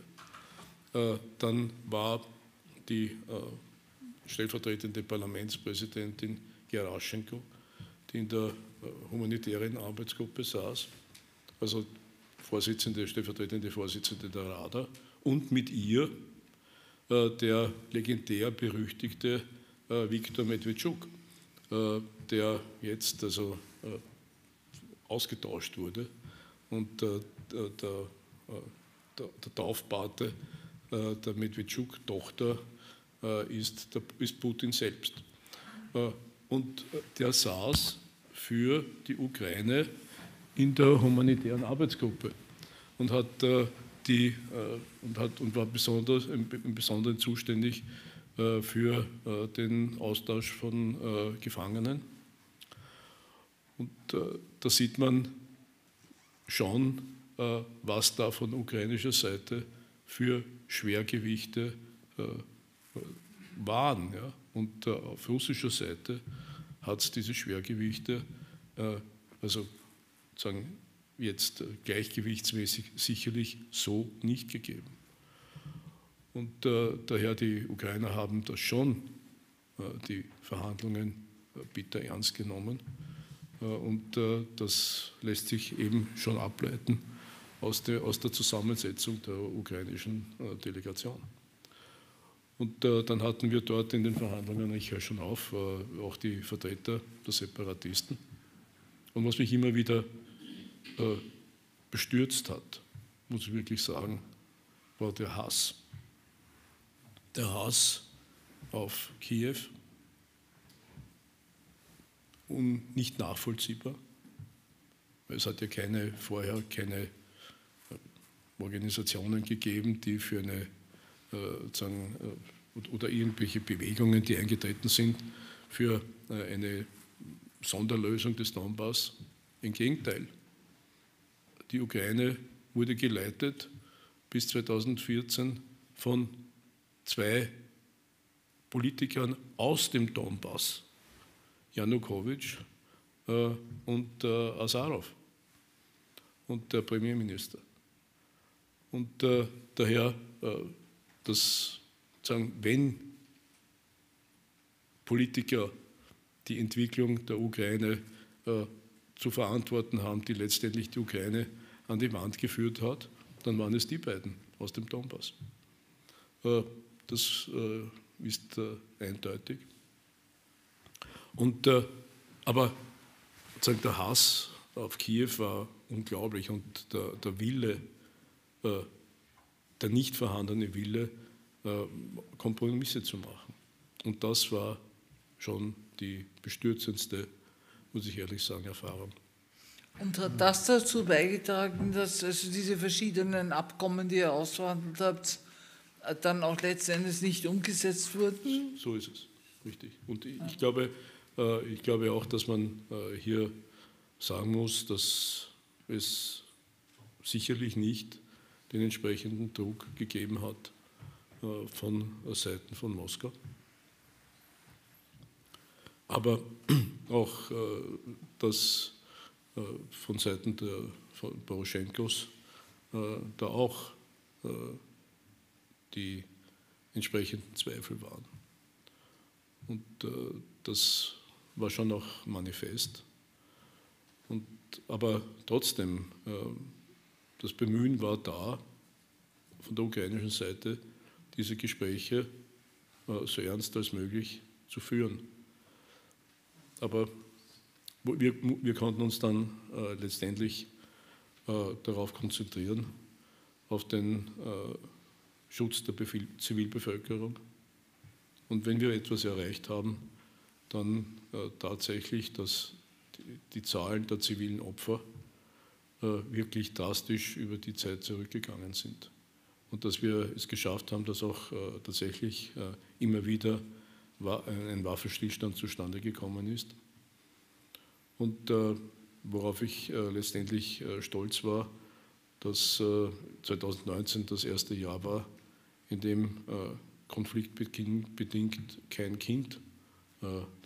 Äh, dann war die äh, stellvertretende Parlamentspräsidentin Geraschenko, die in der äh, humanitären Arbeitsgruppe saß, also Vorsitzende, stellvertretende Vorsitzende der RADA, und mit ihr der legendär berüchtigte Viktor Medvedchuk, der jetzt also ausgetauscht wurde und der, der, der Taufpate äh, der Medvedchuk-Tochter äh, ist, ist Putin selbst. Äh, und der saß für die Ukraine in der humanitären Arbeitsgruppe und hat die und, hat, und war besonders, im, Besonderen zuständig für den Austausch von Gefangenen. Und da sieht man schon, was da von ukrainischer Seite für Schwergewichte äh, waren. Ja? Und äh, auf russischer Seite hat es diese Schwergewichte, äh, also sagen jetzt gleichgewichtsmäßig sicherlich so nicht gegeben. Und äh, daher die Ukrainer haben das schon, äh, die Verhandlungen äh, bitter ernst genommen. Und das lässt sich eben schon ableiten aus der, aus der Zusammensetzung der ukrainischen äh, Delegation. Und äh, dann hatten wir dort in den Verhandlungen, ich höre schon auf, äh, auch die Vertreter der Separatisten. Und was mich immer wieder äh, bestürzt hat, muss ich wirklich sagen, war der Hass. Der Hass auf Kiew, und nicht nachvollziehbar. Es hat ja keine, vorher keine Organisationen gegeben, die für eine, äh, sagen, äh, oder irgendwelche Bewegungen, die eingetreten sind, für äh, eine Sonderlösung des Donbass. Im Gegenteil, die Ukraine wurde geleitet bis 2014 von zwei Politikern aus dem Donbass, Janukowitsch äh, und äh, Azarov und der Premierminister. Und äh, daher, äh, dass, sagen, wenn Politiker die Entwicklung der Ukraine äh, zu verantworten haben, die letztendlich die Ukraine an die Wand geführt hat, dann waren es die beiden aus dem Donbass. Äh, das ist eindeutig. Und, aber sagen, der Hass auf Kiew war unglaublich und der, der Wille, äh, der nicht vorhandene Wille, äh, Kompromisse zu machen. Und das war schon die bestürzendste, muss ich ehrlich sagen, Erfahrung. Und hat das dazu beigetragen, dass also diese verschiedenen Abkommen, die ihr ausverhandelt habt, äh, dann auch letztendlich nicht umgesetzt wurden? So ist es, richtig. Und ich glaube, ich glaube auch, dass man hier sagen muss, dass es sicherlich nicht den entsprechenden Druck gegeben hat äh, von Seiten von Moskau. Aber auch, dass von Seiten der von Poroschenkos da auch die entsprechenden Zweifel waren. Und das war schon auch manifest. Und, aber trotzdem, das Bemühen war da, von der ukrainischen Seite diese Gespräche äh, so ernst als möglich zu führen. Aber wir, wir konnten uns dann äh, letztendlich äh, darauf konzentrieren, auf den Schutz der Zivilbevölkerung. Und wenn wir etwas erreicht haben, dann tatsächlich, dass die Zahlen der zivilen Opfer wirklich drastisch über die Zeit zurückgegangen sind und dass wir es geschafft haben, dass auch äh, tatsächlich äh, immer wieder ein Waffenstillstand zustande gekommen ist. Und äh, worauf ich letztendlich stolz war, dass 2019 das erste Jahr war, in dem konfliktbedingt kein Kind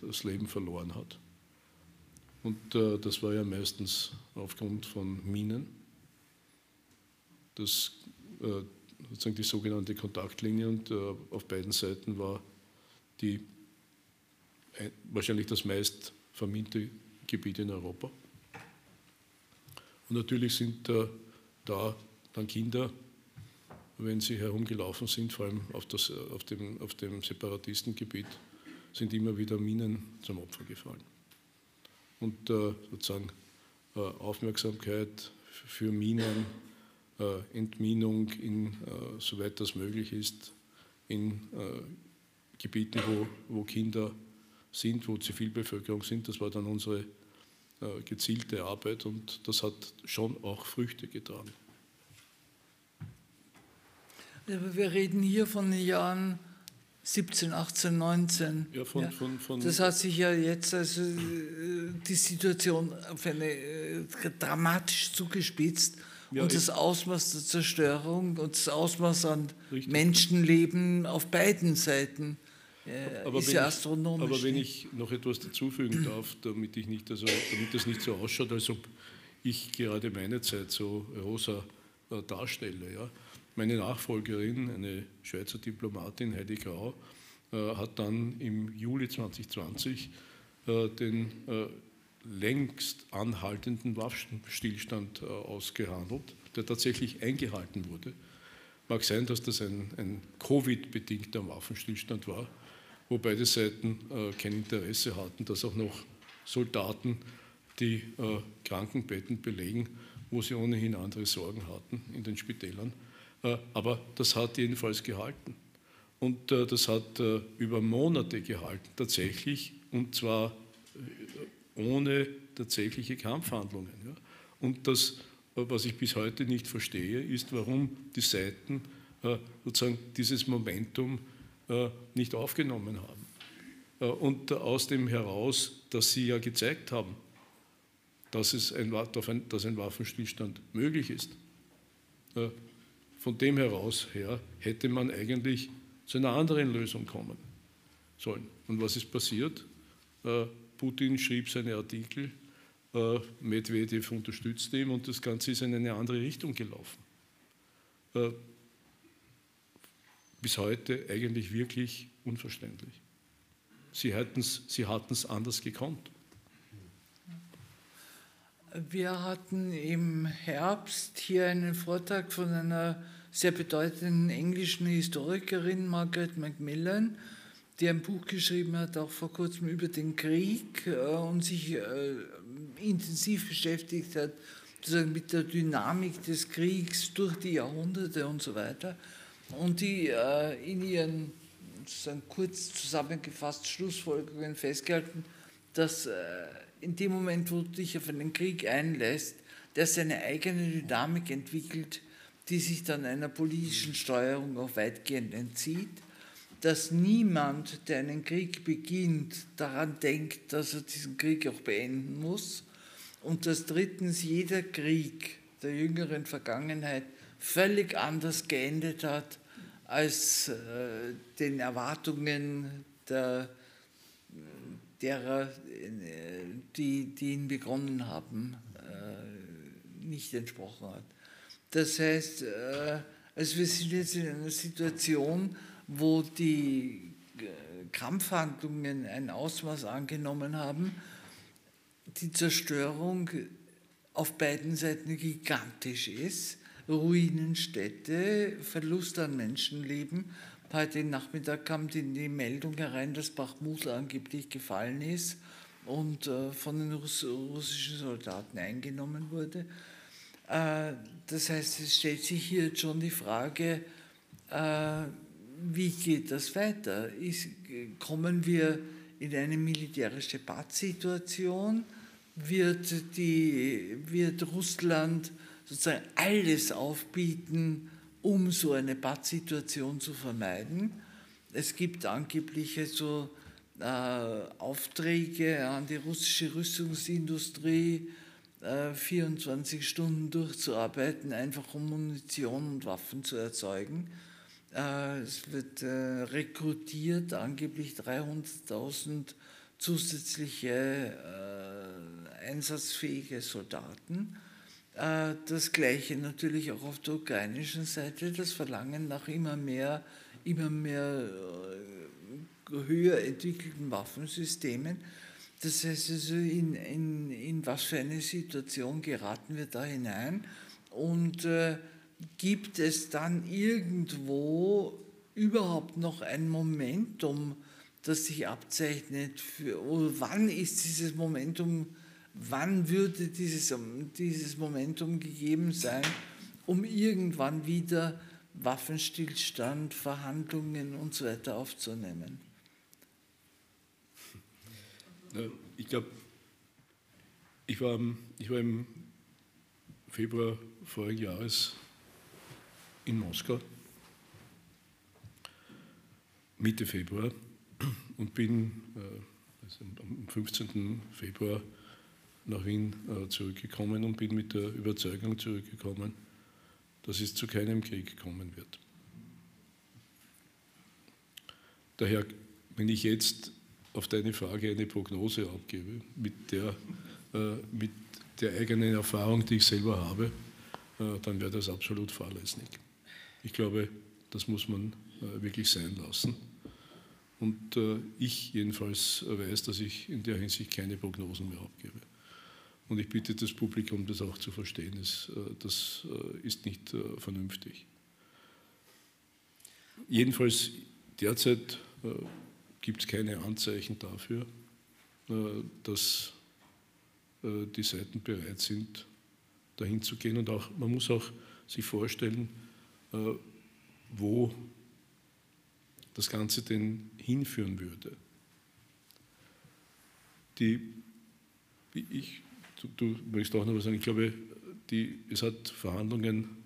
das Leben verloren hat. Und das war ja meistens aufgrund von Minen. Das sozusagen die sogenannte Kontaktlinie und äh, auf beiden Seiten war die äh, wahrscheinlich das meist verminte Gebiet in Europa. Und natürlich sind äh, da dann Kinder, wenn sie herumgelaufen sind, vor allem auf, das, auf, dem, auf dem Separatistengebiet, sind immer wieder Minen zum Opfer gefallen. Und äh, sozusagen äh, Aufmerksamkeit für Minen äh, Entminung, in, äh, soweit das möglich ist, in äh, Gebieten, wo, wo Kinder sind, wo Zivilbevölkerung sind. Das war dann unsere gezielte Arbeit und das hat schon auch Früchte getragen. Wir reden hier von den Jahren 17, 18, 19. Ja, von, ja. Von, von das hat sich ja jetzt also die Situation auf eine dramatisch zugespitzt ja, und das Ausmaß der Zerstörung und das Ausmaß an richtig. Menschenleben auf beiden Seiten äh, aber ist ja astronomisch. aber wenn ich noch etwas dazufügen darf, damit, ich nicht, also, damit das nicht so ausschaut, als ob ich gerade meine Zeit so rosa äh, darstelle. Ja. Meine Nachfolgerin, eine Schweizer Diplomatin, Heidi Grau, äh, hat dann im Juli 2020 äh, den äh, längst anhaltenden Waffenstillstand ausgehandelt, der tatsächlich eingehalten wurde. Mag sein, dass das ein, ein Covid-bedingter Waffenstillstand war, wo beide Seiten kein Interesse hatten, dass auch noch Soldaten die Krankenbetten belegen, wo sie ohnehin andere Sorgen hatten in den Spitälern. Äh, aber das hat jedenfalls gehalten. Und äh, das hat äh, über Monate gehalten, tatsächlich, und zwar ohne tatsächliche Kampfhandlungen. Und das, was ich bis heute nicht verstehe, ist, warum die Seiten sozusagen dieses Momentum nicht aufgenommen haben. Und aus dem heraus, dass sie ja gezeigt haben, dass, es ein, dass ein Waffenstillstand möglich ist. Von dem heraus her hätte man eigentlich zu einer anderen Lösung kommen sollen. Und was ist passiert? Äh, Putin schrieb seine Artikel, äh, Medvedev unterstützte ihn und das Ganze ist in eine andere Richtung gelaufen. Äh, bis heute eigentlich wirklich unverständlich. Sie, sie hatten es anders gekonnt. Wir hatten im Herbst hier einen Vortrag von einer sehr bedeutenden englischen Historikerin, Margaret Macmillan, die ein Buch geschrieben hat, auch vor kurzem über den Krieg äh, und sich äh, intensiv beschäftigt hat mit der Dynamik des Kriegs durch die Jahrhunderte und so weiter. Und die äh, in ihren sozusagen kurz zusammengefasst Schlussfolgerungen festgehalten, dass in dem Moment, wo du dich auf einen Krieg einlässt, der seine eigene Dynamik entwickelt, die sich dann einer politischen Steuerung auch weitgehend entzieht dass niemand, der einen Krieg beginnt, daran denkt, dass er diesen Krieg auch beenden muss. Und dass drittens jeder Krieg der jüngeren Vergangenheit völlig anders geendet hat als äh, den Erwartungen der, derer, äh, die, die ihn begonnen haben, äh, nicht entsprochen hat. Das heißt, äh, also wir sind jetzt in einer Situation, wo die Kampfhandlungen ein Ausmaß angenommen haben, die Zerstörung auf beiden Seiten gigantisch ist. Ruinenstädte, Verlust an Menschenleben. Heute Nachmittag kam die, die Meldung herein, dass Bachmut angeblich gefallen ist und äh, von den Russ russischen Soldaten eingenommen wurde. Äh, das heißt, es stellt sich hier jetzt schon die Frage, äh, wie geht das weiter? Ist, kommen wir in eine militärische Pattsituation? Wird, wird Russland sozusagen alles aufbieten, um so eine Pattsituation zu vermeiden? Es gibt angeblich so äh, Aufträge an die russische Rüstungsindustrie, äh, 24 Stunden durchzuarbeiten, einfach um Munition und Waffen zu erzeugen. Äh, es wird äh, rekrutiert, angeblich 300.000 zusätzliche äh, einsatzfähige Soldaten. Das gleiche natürlich auch auf der ukrainischen Seite, das Verlangen nach immer mehr, immer mehr höher entwickelten Waffensystemen. Das heißt also, in, in, in was für eine Situation geraten wir da hinein? Und äh, gibt es dann irgendwo überhaupt noch ein Momentum, das sich abzeichnet? Für, oder wann ist dieses Momentum, wann würde dieses, dieses Momentum gegeben sein, um irgendwann wieder Waffenstillstand, Verhandlungen und so weiter aufzunehmen? Ich glaube, ich war, ich war im Februar vorigen Jahres in Moskau, Mitte Februar, und bin äh, also am 15. Februar nach Wien äh, zurückgekommen und bin mit der Überzeugung zurückgekommen, dass es zu keinem Krieg kommen wird. Daher, wenn ich jetzt auf deine Frage eine Prognose abgebe, mit der, äh, mit der eigenen Erfahrung, die ich selber habe, dann wäre das absolut fahrlässig. Ich glaube, das muss man äh, wirklich sein lassen. Und äh, ich jedenfalls weiß, dass ich in der Hinsicht keine Prognosen mehr abgebe. Und ich bitte das Publikum, das auch zu verstehen. Äh, das ist nicht vernünftig. Jedenfalls derzeit gibt es keine Anzeichen dafür, dass die Seiten bereit sind, dahin zu gehen. Und auch, man muss auch sich vorstellen, äh, wo das Ganze denn hinführen würde. Die, ich, du, du möchtest auch noch was sagen, ich glaube, die, es hat Verhandlungen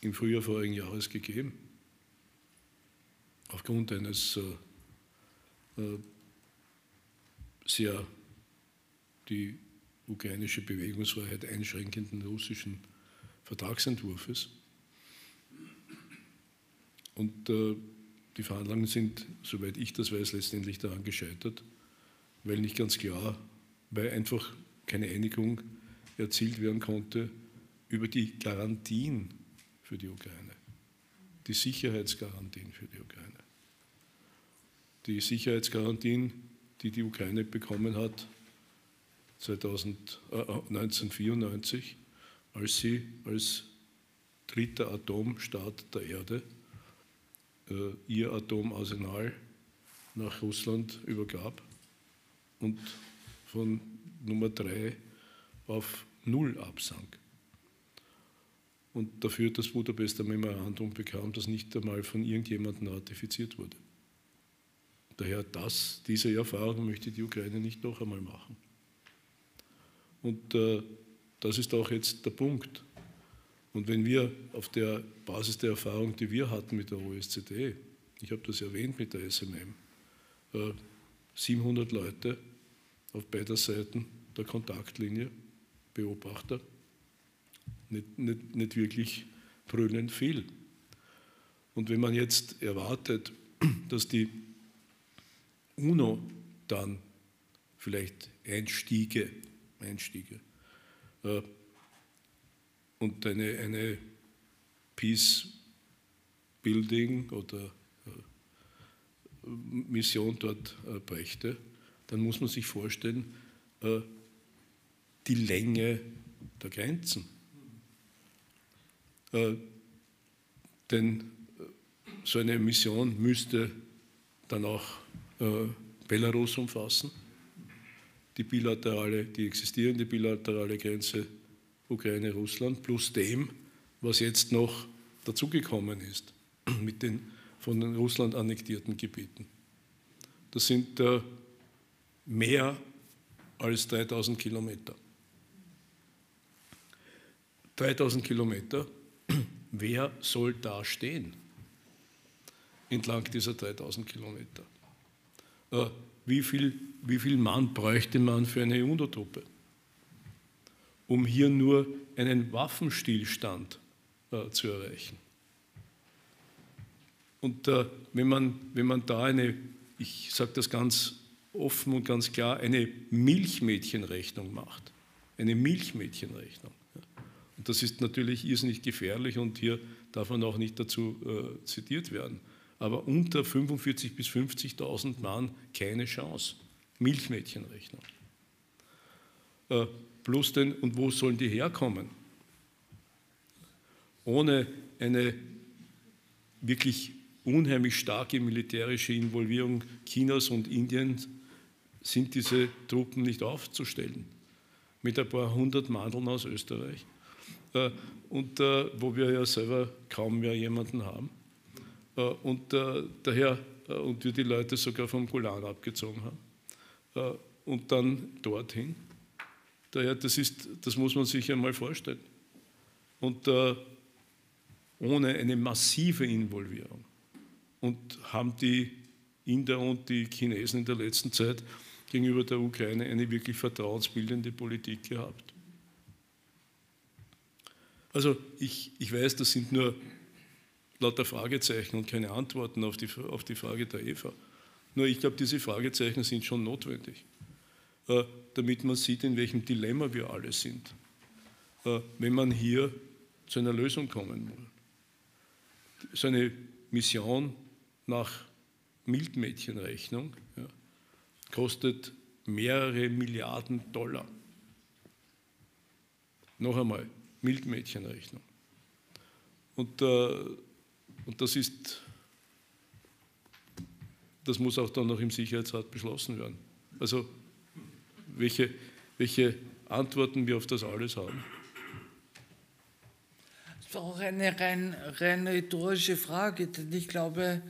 im Frühjahr vorigen Jahres gegeben, aufgrund eines äh, äh, sehr die ukrainische Bewegungsfreiheit einschränkenden russischen Vertragsentwurfs. Und äh, die Verhandlungen sind, soweit ich das weiß, letztendlich daran gescheitert, weil nicht ganz klar, weil einfach keine Einigung erzielt werden konnte über die Garantien für die Ukraine, die Sicherheitsgarantien für die Ukraine. Die Sicherheitsgarantien, die die Ukraine bekommen hat 2000, äh, 1994, als sie als dritter Atomstaat der Erde äh, ihr Atomarsenal nach Russland übergab und von Nummer drei auf null absank. Und dafür das Budapester Memorandum bekam, das nicht einmal von irgendjemandem ratifiziert wurde. Daher das, diese Erfahrung möchte die Ukraine nicht noch einmal machen. Und äh, das ist auch jetzt der Punkt. Und wenn wir auf der Basis der Erfahrung, die wir hatten mit der OSZE, ich habe das erwähnt mit der SMM, 700 äh, Leute auf beider Seiten der Kontaktlinie, Beobachter, nicht, nicht, nicht wirklich brüllend viel. Und wenn man jetzt erwartet, dass die UNO dann vielleicht Einstiege, Einstiege. Äh, und eine, eine Peace Building oder äh, Mission dort äh, brächte, dann muss man sich vorstellen, die Länge der Grenzen. Denn so eine Mission müsste dann auch Belarus umfassen, die bilaterale, die existierende bilaterale Grenze Ukraine-Russland, plus dem, was jetzt noch dazugekommen ist mit den von Russland annektierten Gebieten. Das sind äh, mehr als 3000 Kilometer. 3000 Kilometer, wer soll da stehen entlang dieser 3000 Kilometer? Äh, wie, viel, wie viel Mann bräuchte man für eine UNO-Truppe? um hier nur einen Waffenstillstand äh, zu erreichen. Und äh, wenn, man, wenn man da eine, ich sage das ganz offen und ganz klar, eine Milchmädchenrechnung macht, eine Milchmädchenrechnung, und das ist natürlich irrsinnig gefährlich und hier darf man auch nicht dazu äh, zitiert werden, aber unter 45.000 bis 50.000 Mann keine Chance. Milchmädchenrechnung. Äh, plus den, und wo sollen die herkommen? Ohne eine wirklich unheimlich starke militärische Involvierung Chinas und Indiens sind diese Truppen nicht aufzustellen. Mit ein paar hundert Mandeln aus Österreich. Äh, und äh, wo wir ja selber kaum mehr jemanden haben. Äh, und daher, und wir die Leute sogar vom Golan abgezogen haben. Und dann dorthin. Daher, das, ist, das muss man sich einmal vorstellen. Und ohne eine massive Involvierung. Und haben die Inder und die Chinesen in der letzten Zeit gegenüber der Ukraine eine wirklich vertrauensbildende Politik gehabt. Also ich, ich weiß, das sind nur lauter Fragezeichen und keine Antworten auf die, auf die Frage der Eva. Nur ich glaube, diese Fragezeichen sind schon notwendig. Äh, damit man sieht, in welchem Dilemma wir alle sind, äh, wenn man hier zu einer Lösung kommen will. So eine Mission nach Mildmädchenrechnung kostet mehrere Milliarden Dollar. Noch einmal, Mildmädchenrechnung. Und, äh, und das ist, das muss auch dann noch im Sicherheitsrat beschlossen werden. Also welche, welche Antworten wir auf das alles haben. Das war auch eine rein, rein rhetorische Frage, denn ich glaube,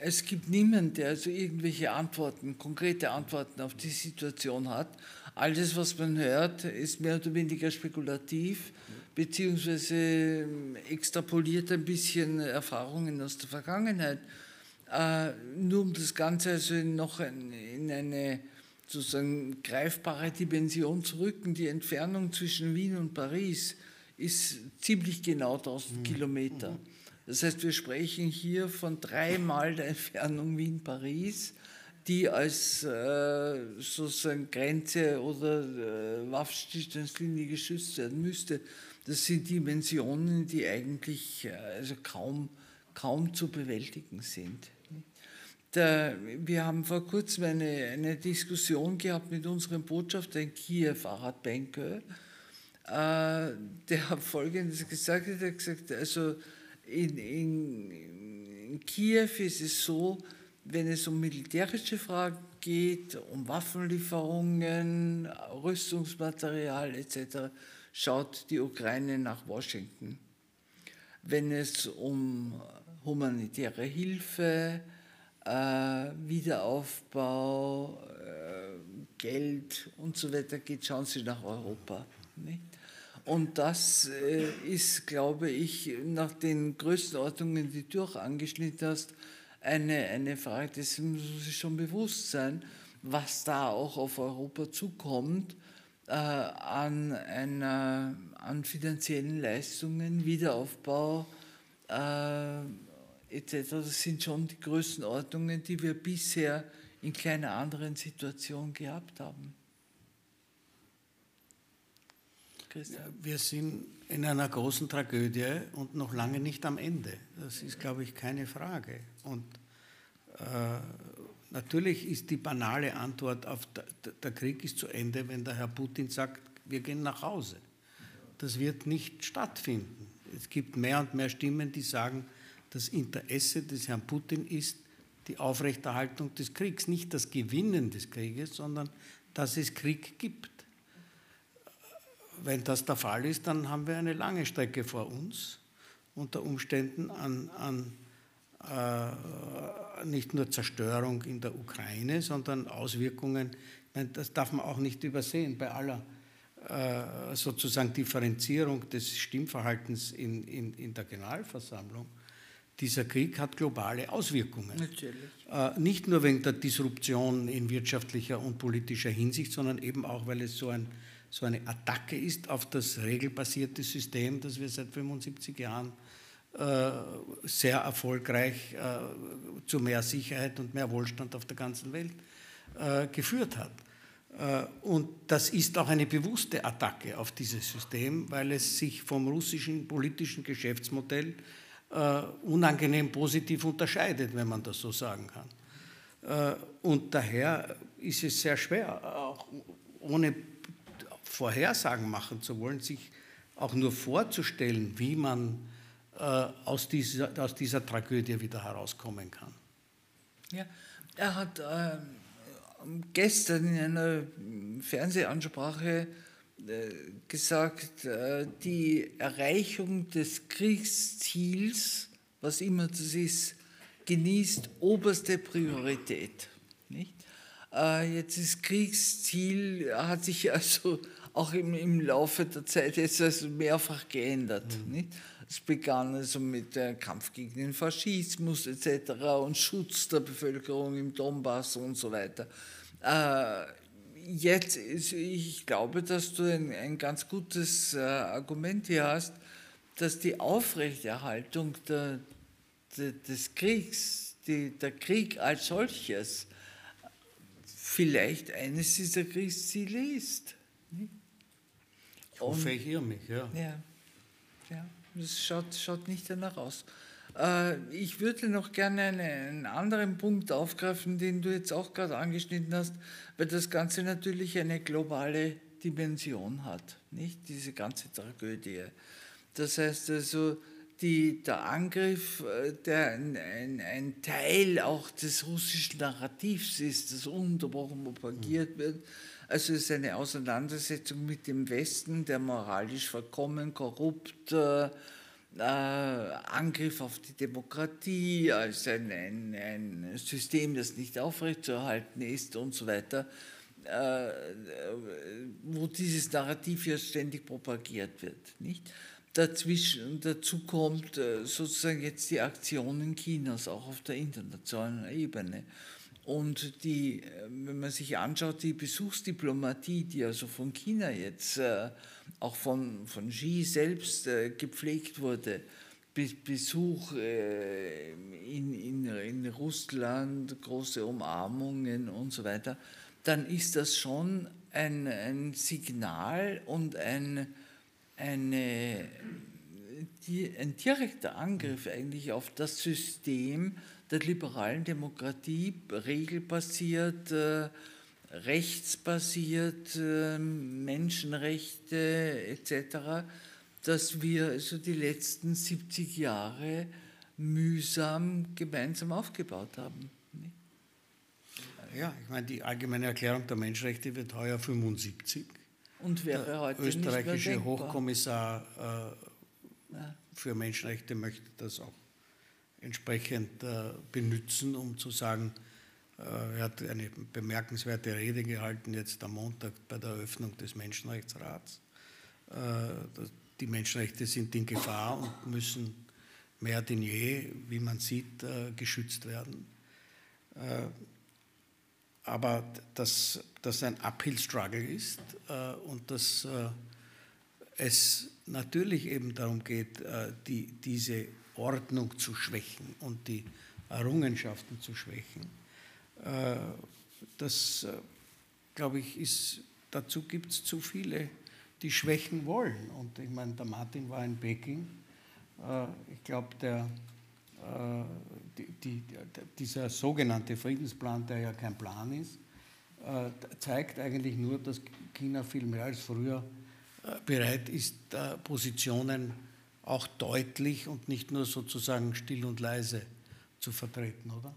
es gibt niemanden, der also irgendwelche Antworten, konkrete Antworten auf die Situation hat. Alles, was man hört, ist mehr oder weniger spekulativ, beziehungsweise extrapoliert ein bisschen Erfahrungen aus der Vergangenheit. Äh, nur um das Ganze also noch in eine sozusagen greifbare Dimension zu rücken. Die Entfernung zwischen Wien und Paris ist ziemlich genau 1000 mhm. Kilometer. Mhm. Das heißt, wir sprechen hier von dreimal der Entfernung Wien-Paris, die als äh, sozusagen Grenze oder äh, Waffenstillstandslinie geschützt werden müsste. Das sind Dimensionen, die eigentlich äh, also kaum, kaum zu bewältigen sind. Der, wir haben vor kurzem eine, eine, Diskussion gehabt mit unserem Botschafter in Kiew, Arad Benke, äh, der hat Folgendes gesagt, er hat gesagt, also in, in, in Kiew ist es so, wenn es um militärische Fragen geht, um Waffenlieferungen, Rüstungsmaterial etc., schaut die Ukraine nach Washington. Wenn es um humanitäre Hilfe, äh, Wiederaufbau, äh, Geld und so weiter geht, schauen Sie nach Europa. Nicht? Und das äh, ist, glaube ich, nach den Größenordnungen, die du auch angeschnitten hast, eine, eine Frage, das muss sich schon bewusst sein, was da auch auf Europa zukommt äh, an, einer, an finanziellen Leistungen, Wiederaufbau, äh, etc. Das sind schon die Größenordnungen, die wir bisher in keiner anderen Situation gehabt haben. Christian. Wir sind in einer großen Tragödie und noch lange nicht am Ende. Das ist, glaube ich, keine Frage. Und äh, natürlich ist die banale Antwort auf der, der Krieg ist zu Ende, wenn der Herr Putin sagt, wir gehen nach Hause. Das wird nicht stattfinden. Es gibt mehr und mehr Stimmen, die sagen, das Interesse des Herrn Putin ist die Aufrechterhaltung des Kriegs, nicht das Gewinnen des Krieges, sondern dass es Krieg gibt. Wenn das der Fall ist, dann haben wir eine lange Strecke vor uns, unter Umständen an, an äh, nicht nur Zerstörung in der Ukraine, sondern Auswirkungen, meine, das darf man auch nicht übersehen, bei aller äh, sozusagen Differenzierung des Stimmverhaltens in, in, in der Generalversammlung. Dieser Krieg hat globale Auswirkungen. Natürlich. Äh, nicht nur wegen der Disruption in wirtschaftlicher und politischer Hinsicht, sondern eben auch, weil es so, ein, so eine Attacke ist auf das regelbasierte System, das wir seit 75 Jahren äh, sehr erfolgreich äh, zu mehr Sicherheit und mehr Wohlstand auf der ganzen Welt äh, geführt hat. Und das ist auch eine bewusste Attacke auf dieses System, weil es sich vom russischen politischen Geschäftsmodell unangenehm positiv unterscheidet, wenn man das so sagen kann. Und daher ist es sehr schwer, auch ohne Vorhersagen machen zu wollen, sich auch nur vorzustellen, wie man äh, aus, dieser, aus dieser Tragödie wieder herauskommen kann. Ja, er hat äh, gestern in einer Fernsehansprache äh, gesagt, äh, die Erreichung des Kriegsziels, was immer das ist, genießt oberste Priorität. Nicht? Äh, jetzt das Kriegsziel hat sich also auch im, im Laufe der Zeit jetzt also mehrfach geändert. Mhm. Nicht? Es begann also mit dem Kampf gegen den Faschismus etc. und Schutz der Bevölkerung im Donbass und so weiter. Äh, jetzt, ist, ich glaube, dass du ein, ein ganz gutes äh, Argument hier hast, dass die Aufrechterhaltung der, der, des Kriegs, die, der Krieg als solches, vielleicht eines dieser Kriegsziele ist. Ich hoffe, ich irre mich, ja. ja. ja. Das schaut, schaut nicht danach aus. Äh, ich würde noch gerne einen anderen Punkt aufgreifen, den du jetzt auch gerade angeschnitten hast, weil das Ganze natürlich eine globale Dimension hat, nicht diese ganze Tragödie. Das heißt also, die, der Angriff, äh, der ein, ein, ein, Teil auch des russischen Narrativs ist, das ununterbrochen propagiert wird, also es ist eine Auseinandersetzung mit dem Westen, der moralisch verkommen, korrupt, äh, äh, Angriff auf die Demokratie als ein, ein, ein, System, das nicht aufrechtzuerhalten ist und so weiter, äh, wo dieses Narrativ ja ständig propagiert wird. Nicht? Dazwischen, dazu kommt äh, sozusagen jetzt die Aktionen Chinas, auch auf der internationalen Ebene. Und die, äh, wenn man sich anschaut, die Besuchsdiplomatie, die also von China jetzt, äh, auch von, von Xi selbst äh, gepflegt wurde, Besuch in, in, in Russland, große Umarmungen und so weiter, dann ist das schon ein, ein Signal und ein, eine, ein direkter Angriff eigentlich auf das System, der liberalen Demokratie regelbasiert, äh, rechtsbasiert, äh, Menschenrechte etc., dass wir also die letzten 70 Jahre mühsam gemeinsam aufgebaut haben. Ja, ich meine, die Allgemeine Erklärung der Menschenrechte wird heuer 75. Und wäre der heute österreichische Hochkommissar äh, für Menschenrechte möchte das auch entsprechend äh, benutzen, um zu sagen, äh, er hat eine bemerkenswerte Rede gehalten jetzt am Montag bei der Eröffnung des Menschenrechtsrats. Äh, die Menschenrechte sind in Gefahr und müssen mehr denn je, wie man sieht, geschützt werden. Aber dass das ein Uphill-Struggle ist und dass es natürlich eben darum geht, die, diese Ordnung zu schwächen und die Errungenschaften zu schwächen, das, glaube ich, ist, dazu gibt es zu viele, die schwächen wollen. Und ich meine, der Martin war in Peking. Ich glaube, der die, die, dieser sogenannte Friedensplan, der ja kein Plan ist, äh, zeigt eigentlich nur, dass China viel mehr als früher äh, bereit ist, äh, Positionen auch deutlich und nicht nur sozusagen still und leise zu vertreten, oder?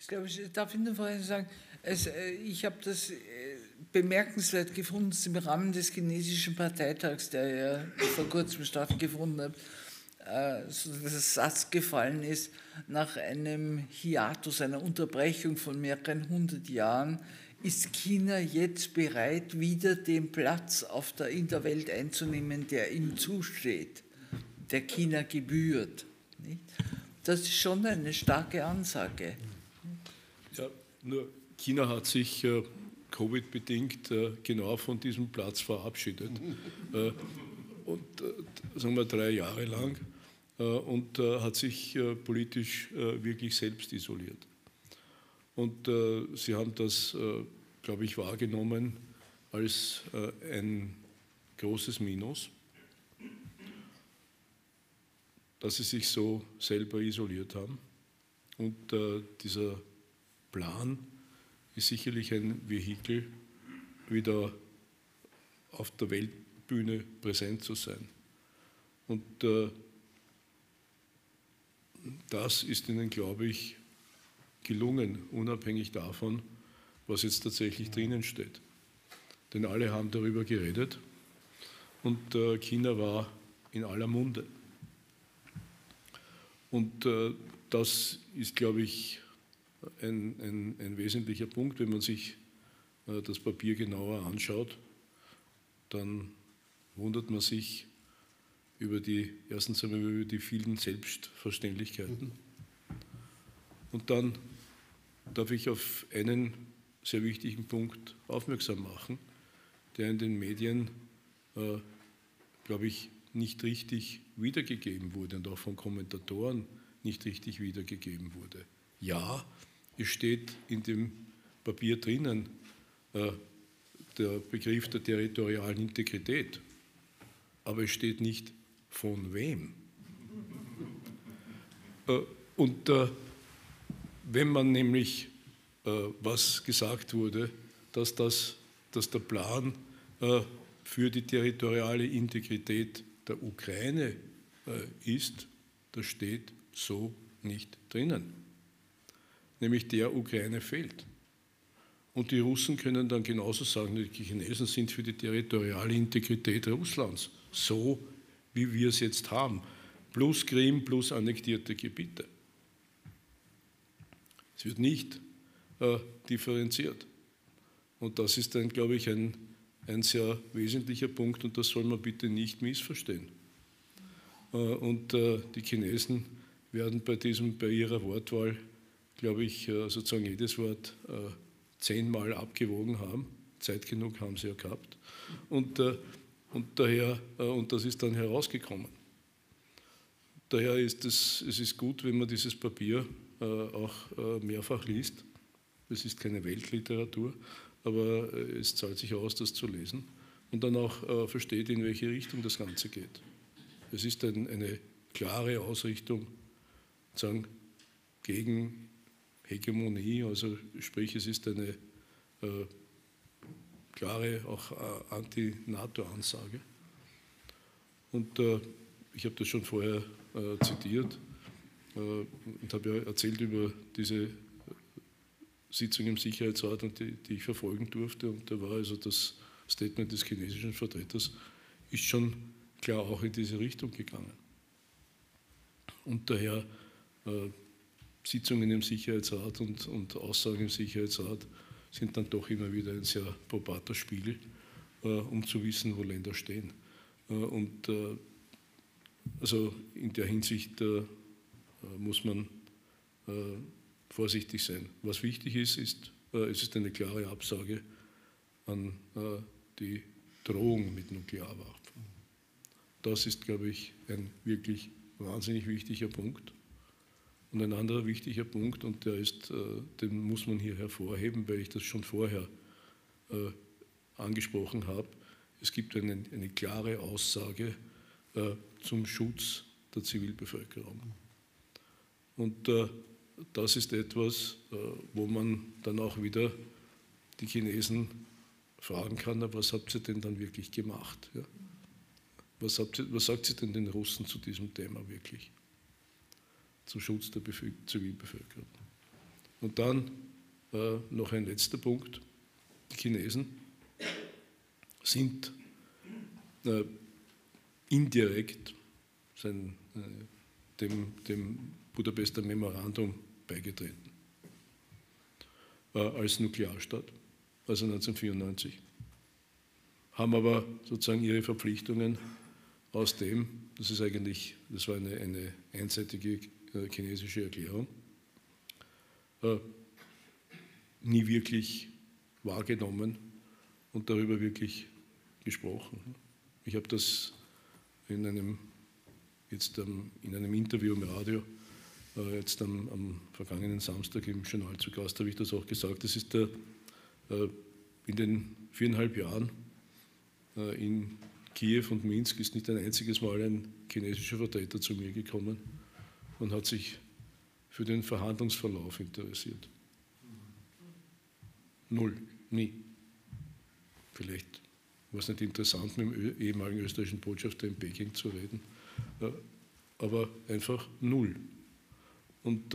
Ich glaube, ich darf Ihnen vorhin sagen, es, ich habe das bemerkenswert gefunden im Rahmen des chinesischen Parteitags, der ja vor kurzem stattgefunden hat äh, so der Satz gefallen ist, nach einem Hiatus, einer Unterbrechung von mehreren hundert Jahren, ist China jetzt bereit, wieder den Platz auf der, in der Welt einzunehmen, der ihm zusteht, der China gebührt. Nicht? Das ist schon eine starke Ansage. Ja, nur China hat sich äh, Covid-bedingt äh, genau von diesem Platz verabschiedet. äh, und äh, sagen wir drei Jahre lang. Äh, und äh, hat sich politisch wirklich selbst isoliert. Und sie haben das, glaube ich, wahrgenommen als ein großes Minus, dass sie sich so selber isoliert haben. Und dieser Plan ist sicherlich ein Vehikel, wieder auf der Weltbühne präsent zu sein. Und das ist ihnen, glaube ich, gelungen, unabhängig davon, was jetzt tatsächlich drinnen steht. Denn alle haben darüber geredet und äh, China war in aller Munde. Und äh, das ist, glaube ich, ein, ein, ein, wesentlicher Punkt. Wenn man sich äh, das Papier genauer anschaut, dann wundert man sich, über die, erstens einmal über die vielen Selbstverständlichkeiten. Und dann darf ich auf einen sehr wichtigen Punkt aufmerksam machen, der in den Medien, äh, glaube ich, nicht richtig wiedergegeben wurde und auch von Kommentatoren nicht richtig wiedergegeben wurde. Ja, es steht in dem Papier drinnen äh, der Begriff der territorialen Integrität, aber es steht nicht von wem? Äh, und äh, wenn man nämlich, äh, was gesagt wurde, dass, das, dass der Plan für die territoriale Integrität der Ukraine ist, das steht so nicht drinnen. Nämlich der Ukraine fehlt. Und die Russen können dann genauso sagen, die Chinesen sind für die territoriale Integrität Russlands. So wie wir es jetzt haben, plus Krim, plus annektierte Gebiete. Es wird nicht äh, differenziert. Und das ist dann, glaube ich, ein, ein sehr wesentlicher Punkt und das soll man bitte nicht missverstehen. Äh, und äh, die Chinesen werden bei, diesem, bei ihrer Wortwahl, glaube ich, äh, sozusagen jedes Wort zehnmal abgewogen haben. Zeit genug haben sie ja gehabt. Und und daher, und das ist dann herausgekommen. Daher ist es, es ist gut, wenn man dieses Papier auch mehrfach liest. Es ist keine Weltliteratur, aber es zahlt sich aus, das zu lesen und dann auch versteht, in welche Richtung das Ganze geht. Es ist ein, eine klare Ausrichtung sagen, gegen Hegemonie, also sprich, es ist eine klare auch äh, Anti-NATO-Ansage. Und äh, ich habe das schon vorher äh, zitiert äh, und habe ja erzählt über diese Sitzung im Sicherheitsrat, und die, die ich verfolgen durfte. Und da war also das Statement des chinesischen Vertreters, ist schon klar auch in diese Richtung gegangen. Und daher äh, Sitzungen im Sicherheitsrat und, und Aussagen im Sicherheitsrat sind dann doch immer wieder ein sehr probater Spiegel, äh, um zu wissen, wo Länder stehen. Äh, und äh, also in der Hinsicht muss man vorsichtig sein. Was wichtig ist, ist, es ist eine klare Absage an die Drohung mit Nuklearwaffen. Das ist, glaube ich, ein wirklich wahnsinnig wichtiger Punkt. Und ein anderer wichtiger Punkt, und der ist, den muss man hier hervorheben, weil ich das schon vorher angesprochen habe, es gibt eine, eine klare Aussage zum Schutz der Zivilbevölkerung. Und das ist etwas, wo man dann auch wieder die Chinesen fragen kann, was habt ihr denn dann wirklich gemacht? Ja? Was, ihr, was sagt ihr denn den Russen zu diesem Thema wirklich? Zum Schutz der Bevölker Zivilbevölkerung. Und dann äh, noch ein letzter Punkt. Die Chinesen sind äh, indirekt sein, äh, dem, dem Budapester Memorandum beigetreten als Nuklearstaat also 1994. Haben aber sozusagen ihre Verpflichtungen aus dem, das ist eigentlich, das war eine, eine einseitige äh, chinesische Erklärung, äh, nie wirklich wahrgenommen und darüber wirklich gesprochen. Ich habe das in einem, jetzt in einem Interview im Radio, jetzt am, am vergangenen Samstag im Journal zu Gast, habe ich das auch gesagt. Das ist der äh, in den viereinhalb Jahren äh, in Kiew und Minsk ist nicht ein einziges Mal ein chinesischer Vertreter zu mir gekommen und hat sich für den Verhandlungsverlauf interessiert. Null, nie. Vielleicht war es nicht interessant, mit dem ehemaligen österreichischen Botschafter in Peking zu reden, äh, aber einfach null. Und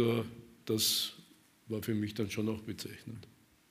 das war für mich dann schon auch bezeichnend.